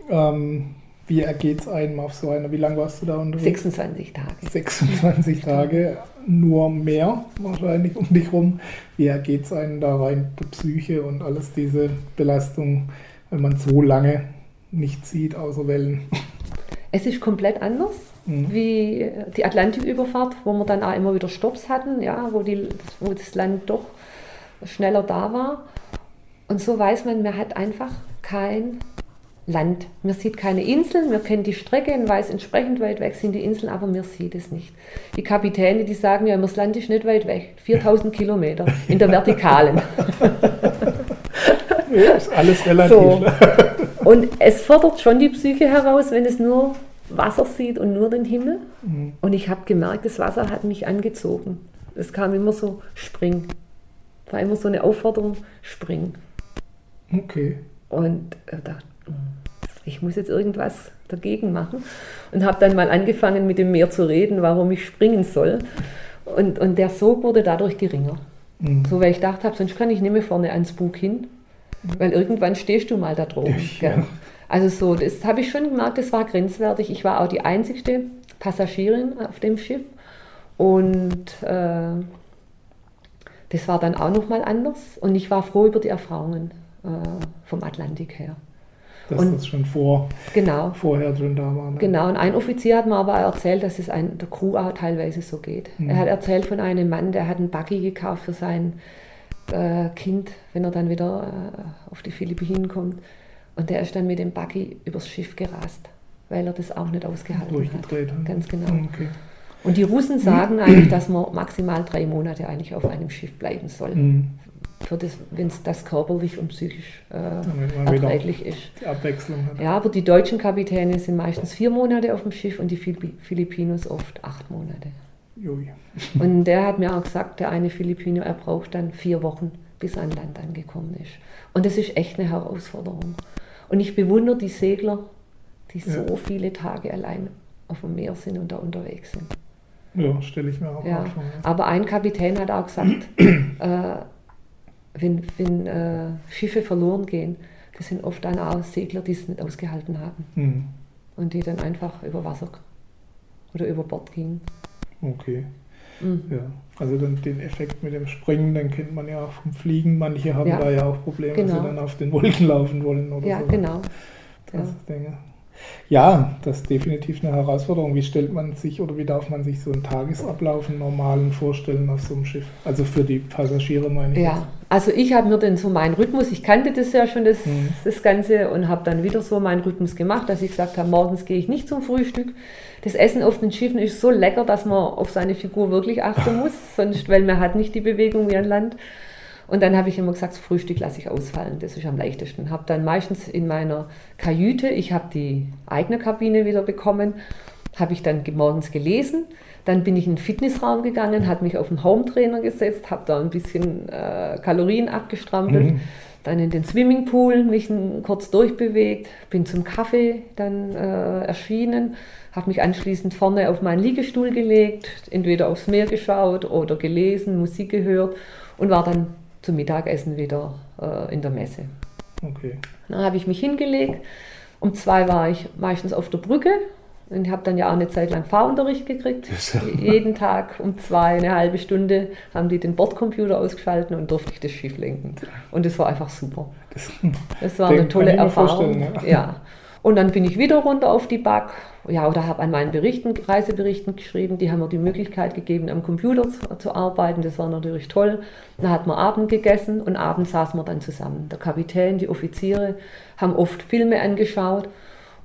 Ähm, wie ergeht es einem auf so einer? Wie lange warst du da unterwegs? 26 Tage. 26 Tage, nur mehr wahrscheinlich um dich rum. Wie ergeht es einem da rein, die Psyche und alles diese Belastung, wenn man so lange nichts sieht außer Wellen? Es ist komplett anders mhm. wie die Atlantiküberfahrt, wo wir dann auch immer wieder Stops hatten, ja, wo, die, wo das Land doch schneller da war. Und so weiß man, man hat einfach kein Land. Man sieht keine Inseln, man kennt die Strecke und weiß entsprechend weit weg sind die Inseln, aber man sieht es nicht. Die Kapitäne, die sagen ja immer, das Land ist nicht weit weg, 4000 Kilometer in der Vertikalen. ja, ist alles relativ. So. Und es fordert schon die Psyche heraus, wenn es nur Wasser sieht und nur den Himmel. Mhm. Und ich habe gemerkt, das Wasser hat mich angezogen. Es kam immer so, spring. War immer so eine Aufforderung, spring. Okay. Und äh, dachte, hm, ich muss jetzt irgendwas dagegen machen. Und habe dann mal angefangen, mit dem Meer zu reden, warum ich springen soll. Und, und der Sog wurde dadurch geringer. Mhm. So, weil ich gedacht habe, sonst kann ich nicht mehr vorne ans Bug hin, weil irgendwann stehst du mal da droben. Ja. Also so, das habe ich schon gemerkt, das war grenzwertig. Ich war auch die einzigste Passagierin auf dem Schiff. Und äh, das war dann auch nochmal anders. Und ich war froh über die Erfahrungen äh, vom Atlantik her. Dass und, das schon vor, genau, vorher schon da war. Ne? Genau, und ein Offizier hat mir aber erzählt, dass es ein, der Crew auch teilweise so geht. Mhm. Er hat erzählt von einem Mann, der hat einen Buggy gekauft für sein äh, Kind, wenn er dann wieder äh, auf die Philippinen kommt. Und der ist dann mit dem Buggy übers Schiff gerast, weil er das auch nicht ausgehalten hat. hat. Ganz genau. Okay. Und die Russen sagen eigentlich, dass man maximal drei Monate eigentlich auf einem Schiff bleiben soll. Mhm. Wenn es das körperlich und psychisch äh, erträglich ist. Die Abwechslung hat. Ja, aber die deutschen Kapitäne sind meistens vier Monate auf dem Schiff und die Filipinos oft acht Monate. Jui. Und der hat mir auch gesagt, der eine Filipino, er braucht dann vier Wochen, bis er an Land angekommen ist. Und das ist echt eine Herausforderung. Und ich bewundere die Segler, die ja. so viele Tage allein auf dem Meer sind und da unterwegs sind. Ja, stelle ich mir auch ja. vor. Ja. Aber ein Kapitän hat auch gesagt, äh, wenn, wenn äh, Schiffe verloren gehen, das sind oft dann auch Segler, die es nicht ausgehalten haben. Mhm. Und die dann einfach über Wasser oder über Bord gingen. Okay. Mhm. Ja, also dann den Effekt mit dem Springen, den kennt man ja auch vom Fliegen. Manche haben ja. da ja auch Probleme, genau. dass sie dann auf den Wolken laufen wollen oder ja, so. Genau. Das ja. Dinge. Ja, das ist definitiv eine Herausforderung. Wie stellt man sich oder wie darf man sich so einen Tagesablauf, einen normalen vorstellen auf so einem Schiff? Also für die Passagiere meine ich. Ja, jetzt. also ich habe mir dann so meinen Rhythmus, ich kannte das ja schon, das, mhm. das Ganze, und habe dann wieder so meinen Rhythmus gemacht, dass ich gesagt habe, morgens gehe ich nicht zum Frühstück. Das Essen auf den Schiffen ist so lecker, dass man auf seine Figur wirklich achten muss, sonst, weil man hat nicht die Bewegung wie an Land. Und dann habe ich immer gesagt, das Frühstück lasse ich ausfallen, das ist am leichtesten. Habe dann meistens in meiner Kajüte, ich habe die eigene Kabine wieder bekommen, habe ich dann morgens gelesen. Dann bin ich in den Fitnessraum gegangen, habe mich auf den Home-Trainer gesetzt, habe da ein bisschen äh, Kalorien abgestrampelt. Mhm. Dann in den Swimmingpool mich kurz durchbewegt, bin zum Kaffee dann äh, erschienen, habe mich anschließend vorne auf meinen Liegestuhl gelegt, entweder aufs Meer geschaut oder gelesen, Musik gehört und war dann zum Mittagessen wieder äh, in der Messe. Okay. Dann habe ich mich hingelegt. Um zwei war ich meistens auf der Brücke und habe dann ja auch eine Zeit lang Fahrunterricht gekriegt. Jeden Tag um zwei, eine halbe Stunde haben die den Bordcomputer ausgeschaltet und durfte ich das Schiff lenken. Und das war einfach super. Das, das war eine tolle Erfahrung. Ja. ja. Und dann bin ich wieder runter auf die Back ja, oder habe an meinen Berichten, Reiseberichten geschrieben. Die haben mir die Möglichkeit gegeben, am Computer zu, zu, arbeiten. Das war natürlich toll. Dann hat man Abend gegessen und abends saßen wir dann zusammen. Der Kapitän, die Offiziere haben oft Filme angeschaut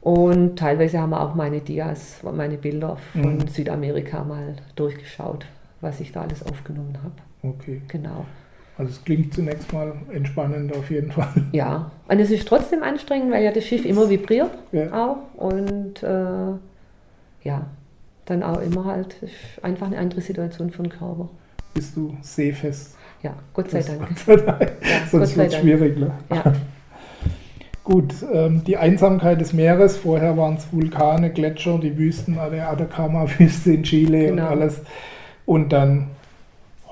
und teilweise haben wir auch meine Dias, meine Bilder von mhm. Südamerika mal durchgeschaut, was ich da alles aufgenommen habe. Okay. Genau. Also es klingt zunächst mal entspannend auf jeden Fall. Ja, und es ist trotzdem anstrengend, weil ja das Schiff immer vibriert ja. auch und äh, ja, dann auch immer halt einfach eine andere Situation für den Körper. Bist du seefest? Ja, Gott sei Dank. Gott sei Dank. Ja, Sonst wird es schwierig. Ne? Ja. Gut, ähm, die Einsamkeit des Meeres, vorher waren es Vulkane, Gletscher, die Wüsten, der Atacama-Wüste in Chile genau. und alles. Und dann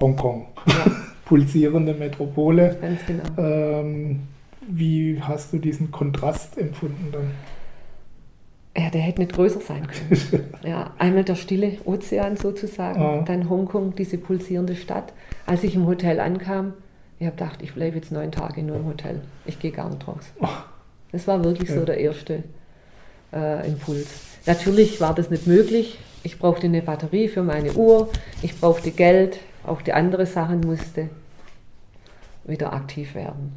Hongkong. Ja. pulsierende Metropole. Ganz genau. Ähm, wie hast du diesen Kontrast empfunden dann? Ja, der hätte nicht größer sein können. ja, einmal der stille Ozean sozusagen, ah. dann Hongkong, diese pulsierende Stadt. Als ich im Hotel ankam, ich habe gedacht, ich bleibe jetzt neun Tage nur im Hotel. Ich gehe gar nicht raus. Oh. Das war wirklich ja. so der erste äh, Impuls. Natürlich war das nicht möglich. Ich brauchte eine Batterie für meine Uhr, ich brauchte Geld, auch die anderen Sachen musste wieder aktiv werden.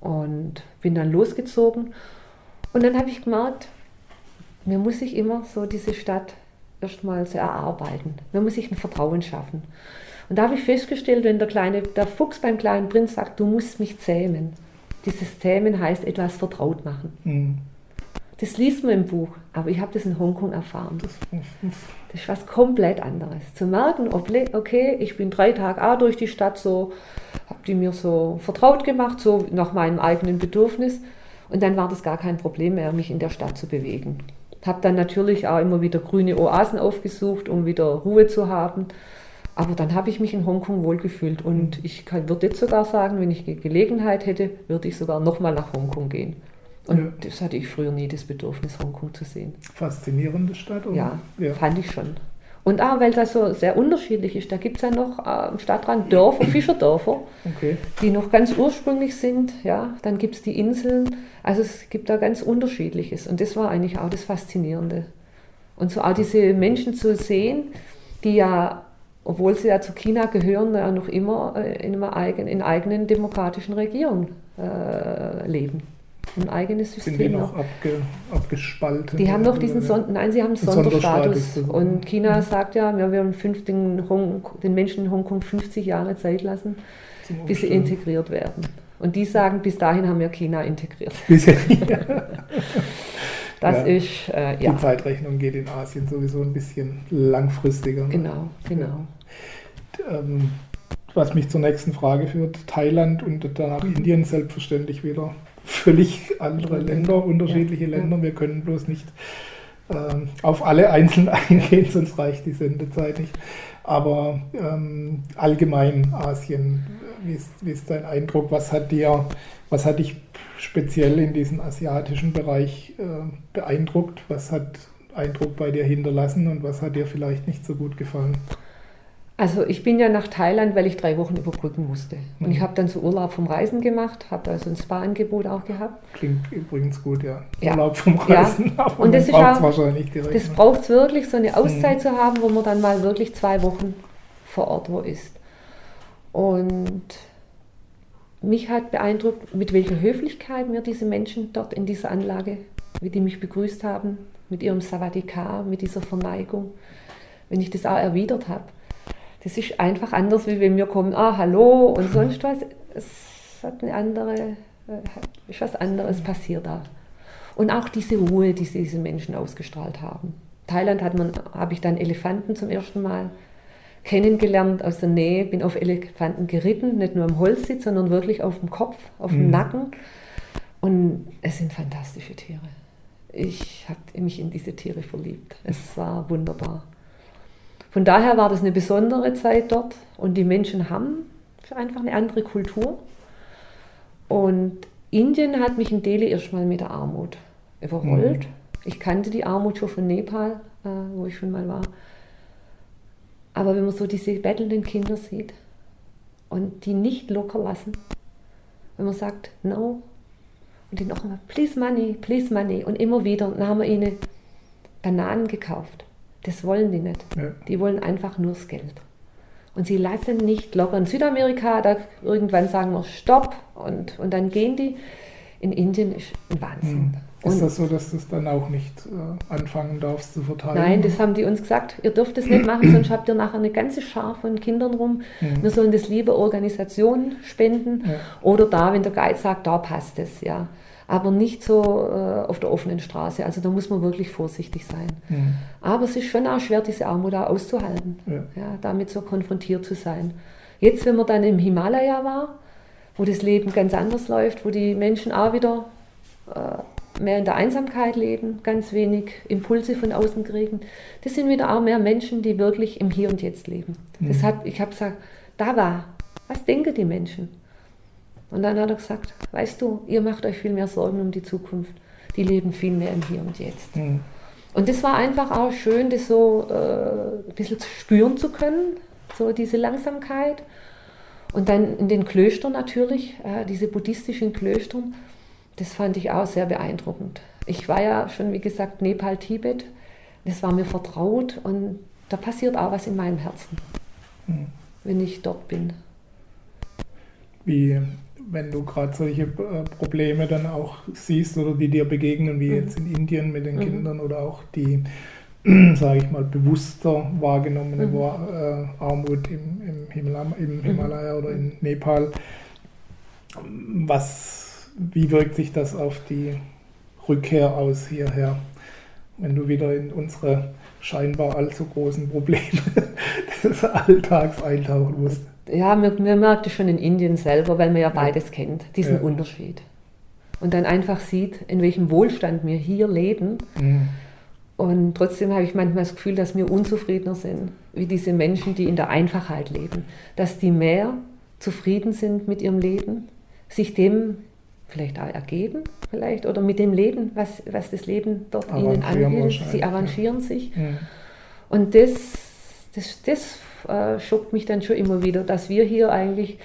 Und bin dann losgezogen. Und dann habe ich gemerkt, mir muss sich immer so diese Stadt erstmal so erarbeiten. Man muss sich ein Vertrauen schaffen. Und da habe ich festgestellt, wenn der, kleine, der Fuchs beim kleinen Prinz sagt, du musst mich zähmen. Dieses Zähmen heißt etwas vertraut machen. Mhm. Das liest man im Buch, aber ich habe das in Hongkong erfahren. Das ist was komplett anderes. Zu merken, okay, ich bin drei Tage auch durch die Stadt so, habe die mir so vertraut gemacht, so nach meinem eigenen Bedürfnis. Und dann war das gar kein Problem mehr, mich in der Stadt zu bewegen. Habe dann natürlich auch immer wieder grüne Oasen aufgesucht, um wieder Ruhe zu haben. Aber dann habe ich mich in Hongkong wohlgefühlt und ich würde jetzt sogar sagen, wenn ich Gelegenheit hätte, würde ich sogar nochmal nach Hongkong gehen. Und ja. das hatte ich früher nie das Bedürfnis, Hongkong zu sehen. Faszinierende Stadt, oder? Ja, ja. fand ich schon. Und auch, weil das so sehr unterschiedlich ist. Da gibt es ja noch äh, am Stadtrand Dörfer, Fischerdörfer, okay. die noch ganz ursprünglich sind. Ja, dann gibt es die Inseln. Also es gibt da ganz unterschiedliches. Und das war eigentlich auch das Faszinierende. Und so auch diese Menschen zu sehen, die ja, obwohl sie ja zu China gehören, ja noch immer äh, in, einer eigenen, in eigenen demokratischen Regionen äh, leben ein eigenes System. Sind die noch abge, abgespalten? Die haben noch diesen Son nein, sie haben Sonderstatus. Und China mhm. sagt ja, wir werden fünf, den, Hong, den, Menschen in Hongkong 50 Jahre Zeit lassen, bis sie integriert werden. Und die sagen, bis dahin haben wir China integriert. das ja. ist, äh, ja. Die Zeitrechnung geht in Asien sowieso ein bisschen langfristiger. Ne? Genau, genau. Ja. Ähm, was mich zur nächsten Frage führt, Thailand und danach. Indien selbstverständlich wieder völlig andere Länder, unterschiedliche ja. Länder. Wir können bloß nicht äh, auf alle einzeln eingehen, sonst reicht die Sendezeit nicht. Aber ähm, allgemein Asien, wie ist, wie ist dein Eindruck? Was hat dir, was hat dich speziell in diesem asiatischen Bereich äh, beeindruckt? Was hat Eindruck bei dir hinterlassen und was hat dir vielleicht nicht so gut gefallen? Also ich bin ja nach Thailand, weil ich drei Wochen überbrücken musste. Und mhm. ich habe dann so Urlaub vom Reisen gemacht, habe also ein Spa-Angebot auch gehabt. Klingt übrigens gut, ja. ja. Urlaub vom Reisen, ja. und das ist auch, wahrscheinlich direkt. Das braucht es wirklich, so eine Auszeit mhm. zu haben, wo man dann mal wirklich zwei Wochen vor Ort wo ist. Und mich hat beeindruckt, mit welcher Höflichkeit mir diese Menschen dort in dieser Anlage, wie die mich begrüßt haben, mit ihrem Savadikar, mit dieser Verneigung, wenn ich das auch erwidert habe das ist einfach anders, wie wenn wir kommen, ah, hallo und sonst was. Es hat eine andere, äh, ist was anderes passiert da. Und auch diese Ruhe, die diese Menschen ausgestrahlt haben. Thailand hat man, habe ich dann Elefanten zum ersten Mal kennengelernt aus der Nähe, bin auf Elefanten geritten, nicht nur im Holzsitz, sondern wirklich auf dem Kopf, auf dem mhm. Nacken. Und es sind fantastische Tiere. Ich habe mich in diese Tiere verliebt. Es war wunderbar. Von daher war das eine besondere Zeit dort und die Menschen haben einfach eine andere Kultur. Und Indien hat mich in Delhi erstmal mit der Armut überrollt. Mhm. Ich kannte die Armut schon von Nepal, äh, wo ich schon mal war. Aber wenn man so diese bettelnden Kinder sieht und die nicht locker lassen, wenn man sagt, no, und die noch einmal, please money, please money, und immer wieder, dann haben wir ihnen Bananen gekauft. Das wollen die nicht. Ja. Die wollen einfach nur das Geld. Und sie lassen nicht locker. In Südamerika, da irgendwann sagen wir Stopp und, und dann gehen die. In Indien ist ein Wahnsinn. Hm. Ist das so, dass du es dann auch nicht äh, anfangen darfst zu verteilen? Nein, das haben die uns gesagt. Ihr dürft es nicht machen, sonst habt ihr nachher eine ganze Schar von Kindern rum. Hm. Wir sollen das lieber Organisationen spenden. Ja. Oder da, wenn der Guide sagt, da passt es. Ja aber nicht so äh, auf der offenen Straße. Also da muss man wirklich vorsichtig sein. Mhm. Aber es ist schon auch schwer, diese Armut da auszuhalten, ja. ja. damit so konfrontiert zu sein. Jetzt, wenn man dann im Himalaya war, wo das Leben ganz anders läuft, wo die Menschen auch wieder äh, mehr in der Einsamkeit leben, ganz wenig Impulse von außen kriegen, das sind wieder auch mehr Menschen, die wirklich im Hier und Jetzt leben. Mhm. Deshalb, ich habe gesagt, da war, was denken die Menschen? Und dann hat er gesagt, weißt du, ihr macht euch viel mehr Sorgen um die Zukunft. Die leben viel mehr im Hier und Jetzt. Mhm. Und das war einfach auch schön, das so äh, ein bisschen spüren zu können, so diese Langsamkeit. Und dann in den Klöstern natürlich, äh, diese buddhistischen Klöstern, das fand ich auch sehr beeindruckend. Ich war ja schon, wie gesagt, Nepal, Tibet. Das war mir vertraut und da passiert auch was in meinem Herzen, mhm. wenn ich dort bin. Wie wenn du gerade solche äh, Probleme dann auch siehst oder die dir begegnen, wie mhm. jetzt in Indien mit den mhm. Kindern oder auch die, sage ich mal, bewusster wahrgenommene mhm. äh, Armut im, im, Himalaya, im mhm. Himalaya oder in Nepal, was, wie wirkt sich das auf die Rückkehr aus hierher, wenn du wieder in unsere scheinbar allzu großen Probleme des Alltags eintauchen musst? Ja, mir, mir merkt es schon in Indien selber, weil man ja beides kennt, diesen ja. Unterschied. Und dann einfach sieht, in welchem Wohlstand wir hier leben. Mhm. Und trotzdem habe ich manchmal das Gefühl, dass wir unzufriedener sind, wie diese Menschen, die in der Einfachheit leben. Dass die mehr zufrieden sind mit ihrem Leben, sich dem vielleicht auch ergeben, vielleicht, oder mit dem Leben, was, was das Leben dort ihnen anbietet. Sie arrangieren ja. sich. Ja. Und das, das, das äh, schockt mich dann schon immer wieder, dass wir hier eigentlich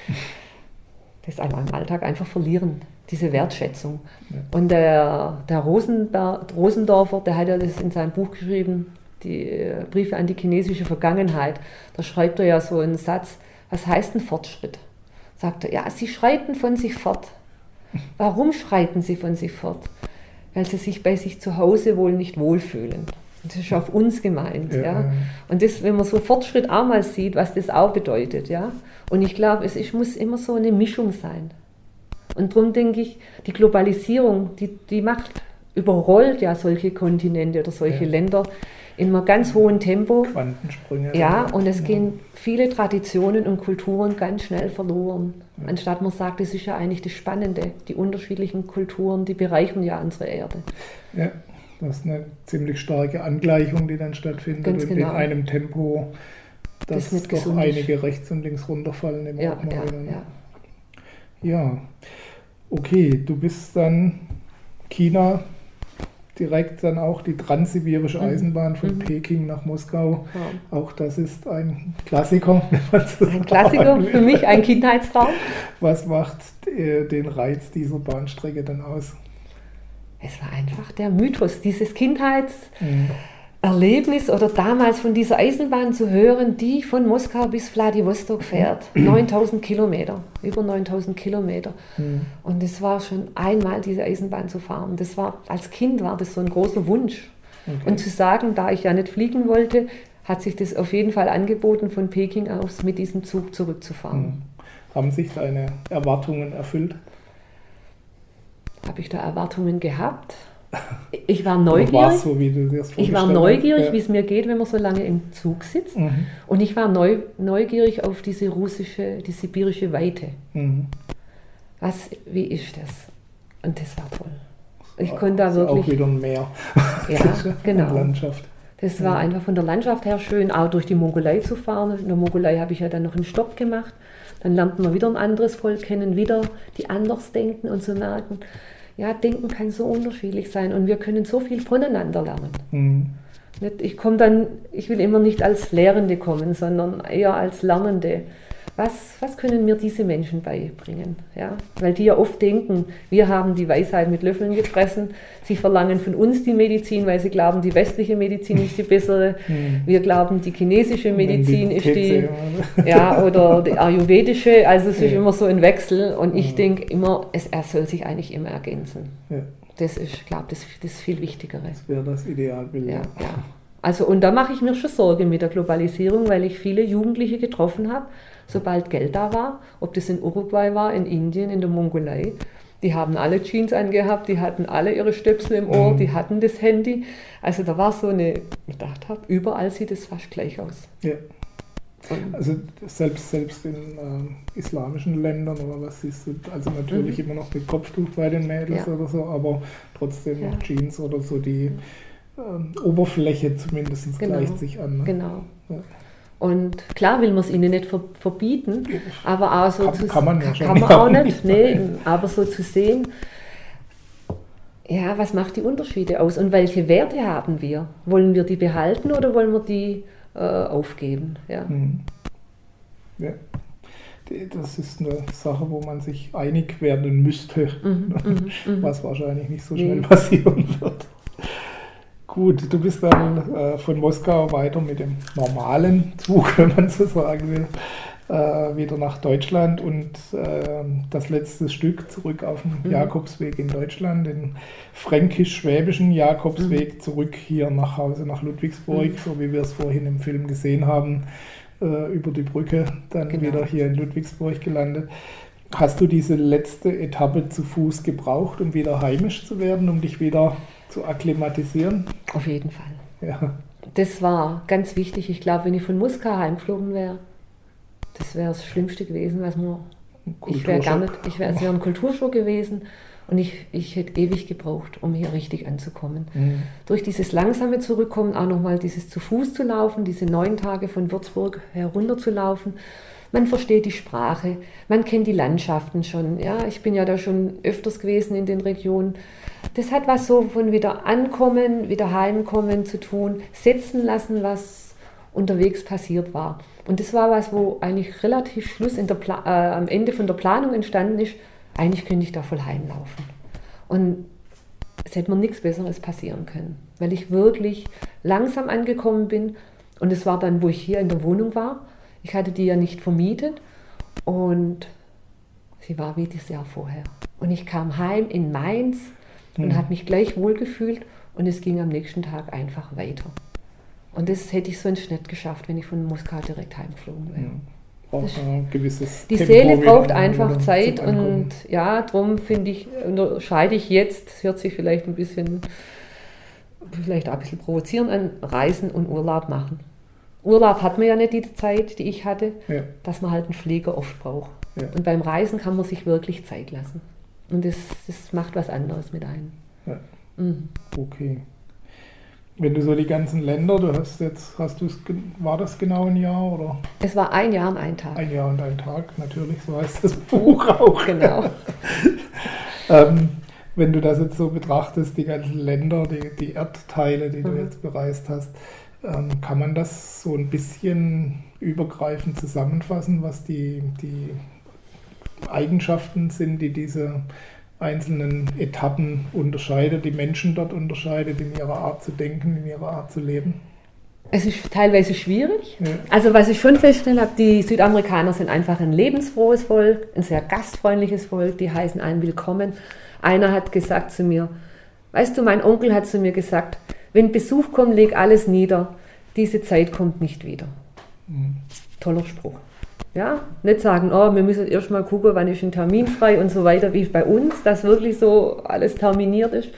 das einfach im Alltag einfach verlieren, diese Wertschätzung. Ja. Und der, der Rosendorfer, der hat ja das in seinem Buch geschrieben, die äh, Briefe an die chinesische Vergangenheit. Da schreibt er ja so einen Satz, was heißt ein Fortschritt? Sagt er, ja, sie schreiten von sich fort. Warum schreiten sie von sich fort? Weil sie sich bei sich zu Hause wohl nicht wohlfühlen. Das ist auf uns gemeint. Ja. ja. Und das, wenn man so Fortschritt auch mal sieht, was das auch bedeutet. Ja. Und ich glaube, es ist, muss immer so eine Mischung sein. Und darum denke ich, die Globalisierung, die, die macht, überrollt ja solche Kontinente oder solche ja. Länder in einem ganz hohen Tempo. Quantensprünge. Ja, und es ja. gehen viele Traditionen und Kulturen ganz schnell verloren. Ja. Anstatt man sagt, das ist ja eigentlich das Spannende. Die unterschiedlichen Kulturen, die bereichern ja unsere Erde. Ja, das ist eine ziemlich starke Angleichung, die dann stattfindet ganz und genau. in einem Tempo, dass das doch einige rechts und links runterfallen im ja, ja, ja. ja, okay, du bist dann China direkt dann auch die transsibirische mhm. Eisenbahn von mhm. Peking nach Moskau. Ja. Auch das ist ein Klassiker. ein Klassiker, für mich ein Kindheitstraum. Was macht äh, den Reiz dieser Bahnstrecke dann aus? Es war einfach der Mythos, dieses Kindheits... Mhm. Erlebnis oder damals von dieser Eisenbahn zu hören, die von Moskau bis Vladivostok fährt. 9000 Kilometer, über 9000 Kilometer. Mhm. Und es war schon einmal diese Eisenbahn zu fahren. Das war, als Kind war das so ein großer Wunsch. Okay. Und zu sagen, da ich ja nicht fliegen wollte, hat sich das auf jeden Fall angeboten, von Peking aus mit diesem Zug zurückzufahren. Mhm. Haben sich deine Erwartungen erfüllt? Habe ich da Erwartungen gehabt? Ich war neugierig. So, ich war neugierig, ja. wie es mir geht, wenn man so lange im Zug sitzt. Mhm. Und ich war neu, neugierig auf diese russische, die sibirische Weite. Mhm. Was, wie ist das? Und das war toll. Ich auch, konnte da wirklich. Auch wieder mehr. Ja, genau. Landschaft. Das war einfach von der Landschaft her schön, auch durch die Mongolei zu fahren. In der Mongolei habe ich ja dann noch einen Stopp gemacht. Dann lernt man wieder ein anderes Volk kennen, wieder die anders denken und zu so merken, ja, Denken kann so unterschiedlich sein und wir können so viel voneinander lernen. Mhm. Ich komme dann, ich will immer nicht als Lehrende kommen, sondern eher als Lernende was, was können mir diese Menschen beibringen? Ja? Weil die ja oft denken, wir haben die Weisheit mit Löffeln gefressen, sie verlangen von uns die Medizin, weil sie glauben, die westliche Medizin ist die bessere, hm. wir glauben, die chinesische Medizin die ist die, ja, oder die ayurvedische, also es ist ja. immer so ein Wechsel und ich denke immer, es, er soll sich eigentlich immer ergänzen. Ja. Das ist, ich glaube, das, das viel Wichtigere. Das wäre das Idealbild. Ja, ja. Also, und da mache ich mir schon Sorge mit der Globalisierung, weil ich viele Jugendliche getroffen habe, sobald Geld da war, ob das in Uruguay war, in Indien, in der Mongolei. Die haben alle Jeans angehabt, die hatten alle ihre Stöpsel im Ohr, mhm. die hatten das Handy. Also da war so eine, ich dachte, überall sieht es fast gleich aus. Ja. Also selbst, selbst in äh, islamischen Ländern oder was ist also natürlich mhm. immer noch mit Kopftuch bei den Mädels ja. oder so, aber trotzdem ja. noch Jeans oder so, die äh, Oberfläche zumindest genau. gleicht sich an. Ne? Genau. Ja. Und klar will man es ihnen nicht verbieten, aber auch so kann, zu kann man, kann, man auch nicht, nee, aber so zu sehen, ja, was macht die Unterschiede aus und welche Werte haben wir? Wollen wir die behalten oder wollen wir die äh, aufgeben? Ja. Hm. ja. Das ist eine Sache, wo man sich einig werden müsste, mhm, mhm, mhm. was wahrscheinlich nicht so schnell passieren wird. Gut, du bist dann äh, von Moskau weiter mit dem normalen Zug, wenn man so sagen will, äh, wieder nach Deutschland und äh, das letzte Stück zurück auf den mhm. Jakobsweg in Deutschland, den fränkisch-schwäbischen Jakobsweg, mhm. zurück hier nach Hause nach Ludwigsburg, mhm. so wie wir es vorhin im Film gesehen haben, äh, über die Brücke dann genau. wieder hier in Ludwigsburg gelandet. Hast du diese letzte Etappe zu Fuß gebraucht, um wieder heimisch zu werden, um dich wieder zu akklimatisieren? Auf jeden Fall. Ja. Das war ganz wichtig. Ich glaube, wenn ich von Muska heimgeflogen wäre, das wäre das Schlimmste gewesen, was man. Ich wäre gar nicht, ich wäre, es wäre ein Kulturschock gewesen und ich, ich hätte ewig gebraucht, um hier richtig anzukommen. Mhm. Durch dieses langsame Zurückkommen, auch nochmal dieses zu Fuß zu laufen, diese neun Tage von Würzburg herunter zu laufen. Man versteht die Sprache, man kennt die Landschaften schon. Ja, ich bin ja da schon öfters gewesen in den Regionen. Das hat was so von wieder ankommen, wieder heimkommen zu tun, setzen lassen, was unterwegs passiert war. Und das war was, wo eigentlich relativ Schluss äh, am Ende von der Planung entstanden ist. Eigentlich könnte ich da voll heimlaufen. Und es hätte mir nichts Besseres passieren können, weil ich wirklich langsam angekommen bin. Und es war dann, wo ich hier in der Wohnung war. Ich hatte die ja nicht vermietet und sie war wie das Jahr vorher. Und ich kam heim in Mainz und mhm. habe mich gleich wohlgefühlt und es ging am nächsten Tag einfach weiter. Und das hätte ich sonst nicht geschafft, wenn ich von Moskau direkt heimgeflogen wäre. Ja. Auch ein gewisses die Tempo Seele braucht einfach Zeit und ja, darum finde ich, unterscheide ich jetzt, das hört sich vielleicht ein bisschen, vielleicht ein bisschen provozierend an, Reisen und Urlaub machen. Urlaub hat man ja nicht die Zeit, die ich hatte, ja. dass man halt einen Pfleger oft braucht. Ja. Und beim Reisen kann man sich wirklich Zeit lassen. Und das, das macht was anderes mit einem. Ja. Mhm. Okay. Wenn du so die ganzen Länder, du hast jetzt, hast du war das genau ein Jahr oder? Es war ein Jahr und ein Tag. Ein Jahr und ein Tag, natürlich, so heißt das Buch auch. Genau. ähm, wenn du das jetzt so betrachtest, die ganzen Länder, die, die Erdteile, die mhm. du jetzt bereist hast, ähm, kann man das so ein bisschen übergreifend zusammenfassen, was die, die Eigenschaften sind, die diese einzelnen Etappen unterscheidet, die Menschen dort unterscheidet in ihrer Art zu denken, in ihrer Art zu leben? Es ist teilweise schwierig. Ja. Also was ich schon feststellen habe, die Südamerikaner sind einfach ein lebensfrohes Volk, ein sehr gastfreundliches Volk, die heißen einen willkommen. Einer hat gesagt zu mir, weißt du, mein Onkel hat zu mir gesagt, wenn Besuch kommt, leg alles nieder, diese Zeit kommt nicht wieder. Mhm. Toller Spruch. Ja, nicht sagen, oh, wir müssen erst mal gucken, wann ist ein Termin frei und so weiter, wie bei uns, dass wirklich so alles terminiert ist.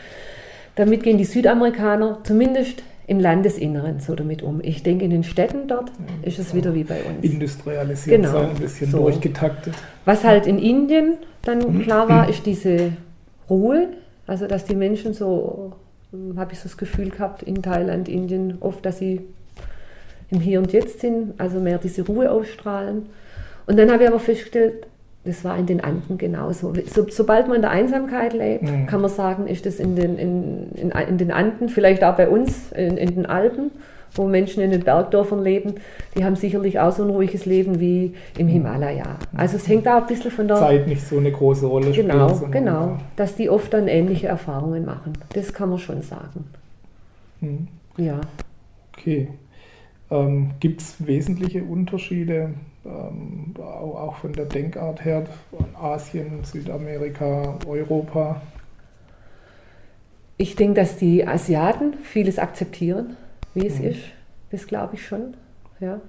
Damit gehen die Südamerikaner zumindest im Landesinneren so damit um. Ich denke, in den Städten dort ja, ist es wieder wie bei uns. Industrialisiert genau, sein, ein bisschen so. durchgetaktet. Was halt in Indien dann mhm. klar war, ist diese Ruhe, also dass die Menschen so, hm, habe ich so das Gefühl gehabt, in Thailand, Indien, oft, dass sie im Hier und Jetzt sind, also mehr diese Ruhe ausstrahlen. Und dann habe ich aber festgestellt, das war in den Anden genauso. So, sobald man in der Einsamkeit lebt, mhm. kann man sagen, ist das in den, in, in, in, den Anden, vielleicht auch bei uns in, in den Alpen, wo Menschen in den Bergdörfern leben, die haben sicherlich auch so ein ruhiges Leben wie im Himalaya. Also es hängt da ein bisschen von der Zeit nicht so eine große Rolle spielt. Genau, genau, dass die oft dann ähnliche Erfahrungen machen. Das kann man schon sagen. Mhm. Ja. Okay. Ähm, Gibt es wesentliche Unterschiede ähm, auch von der Denkart her, Asien, Südamerika, Europa? Ich denke, dass die Asiaten vieles akzeptieren, wie es mhm. ist. Das glaube ich schon. Ja.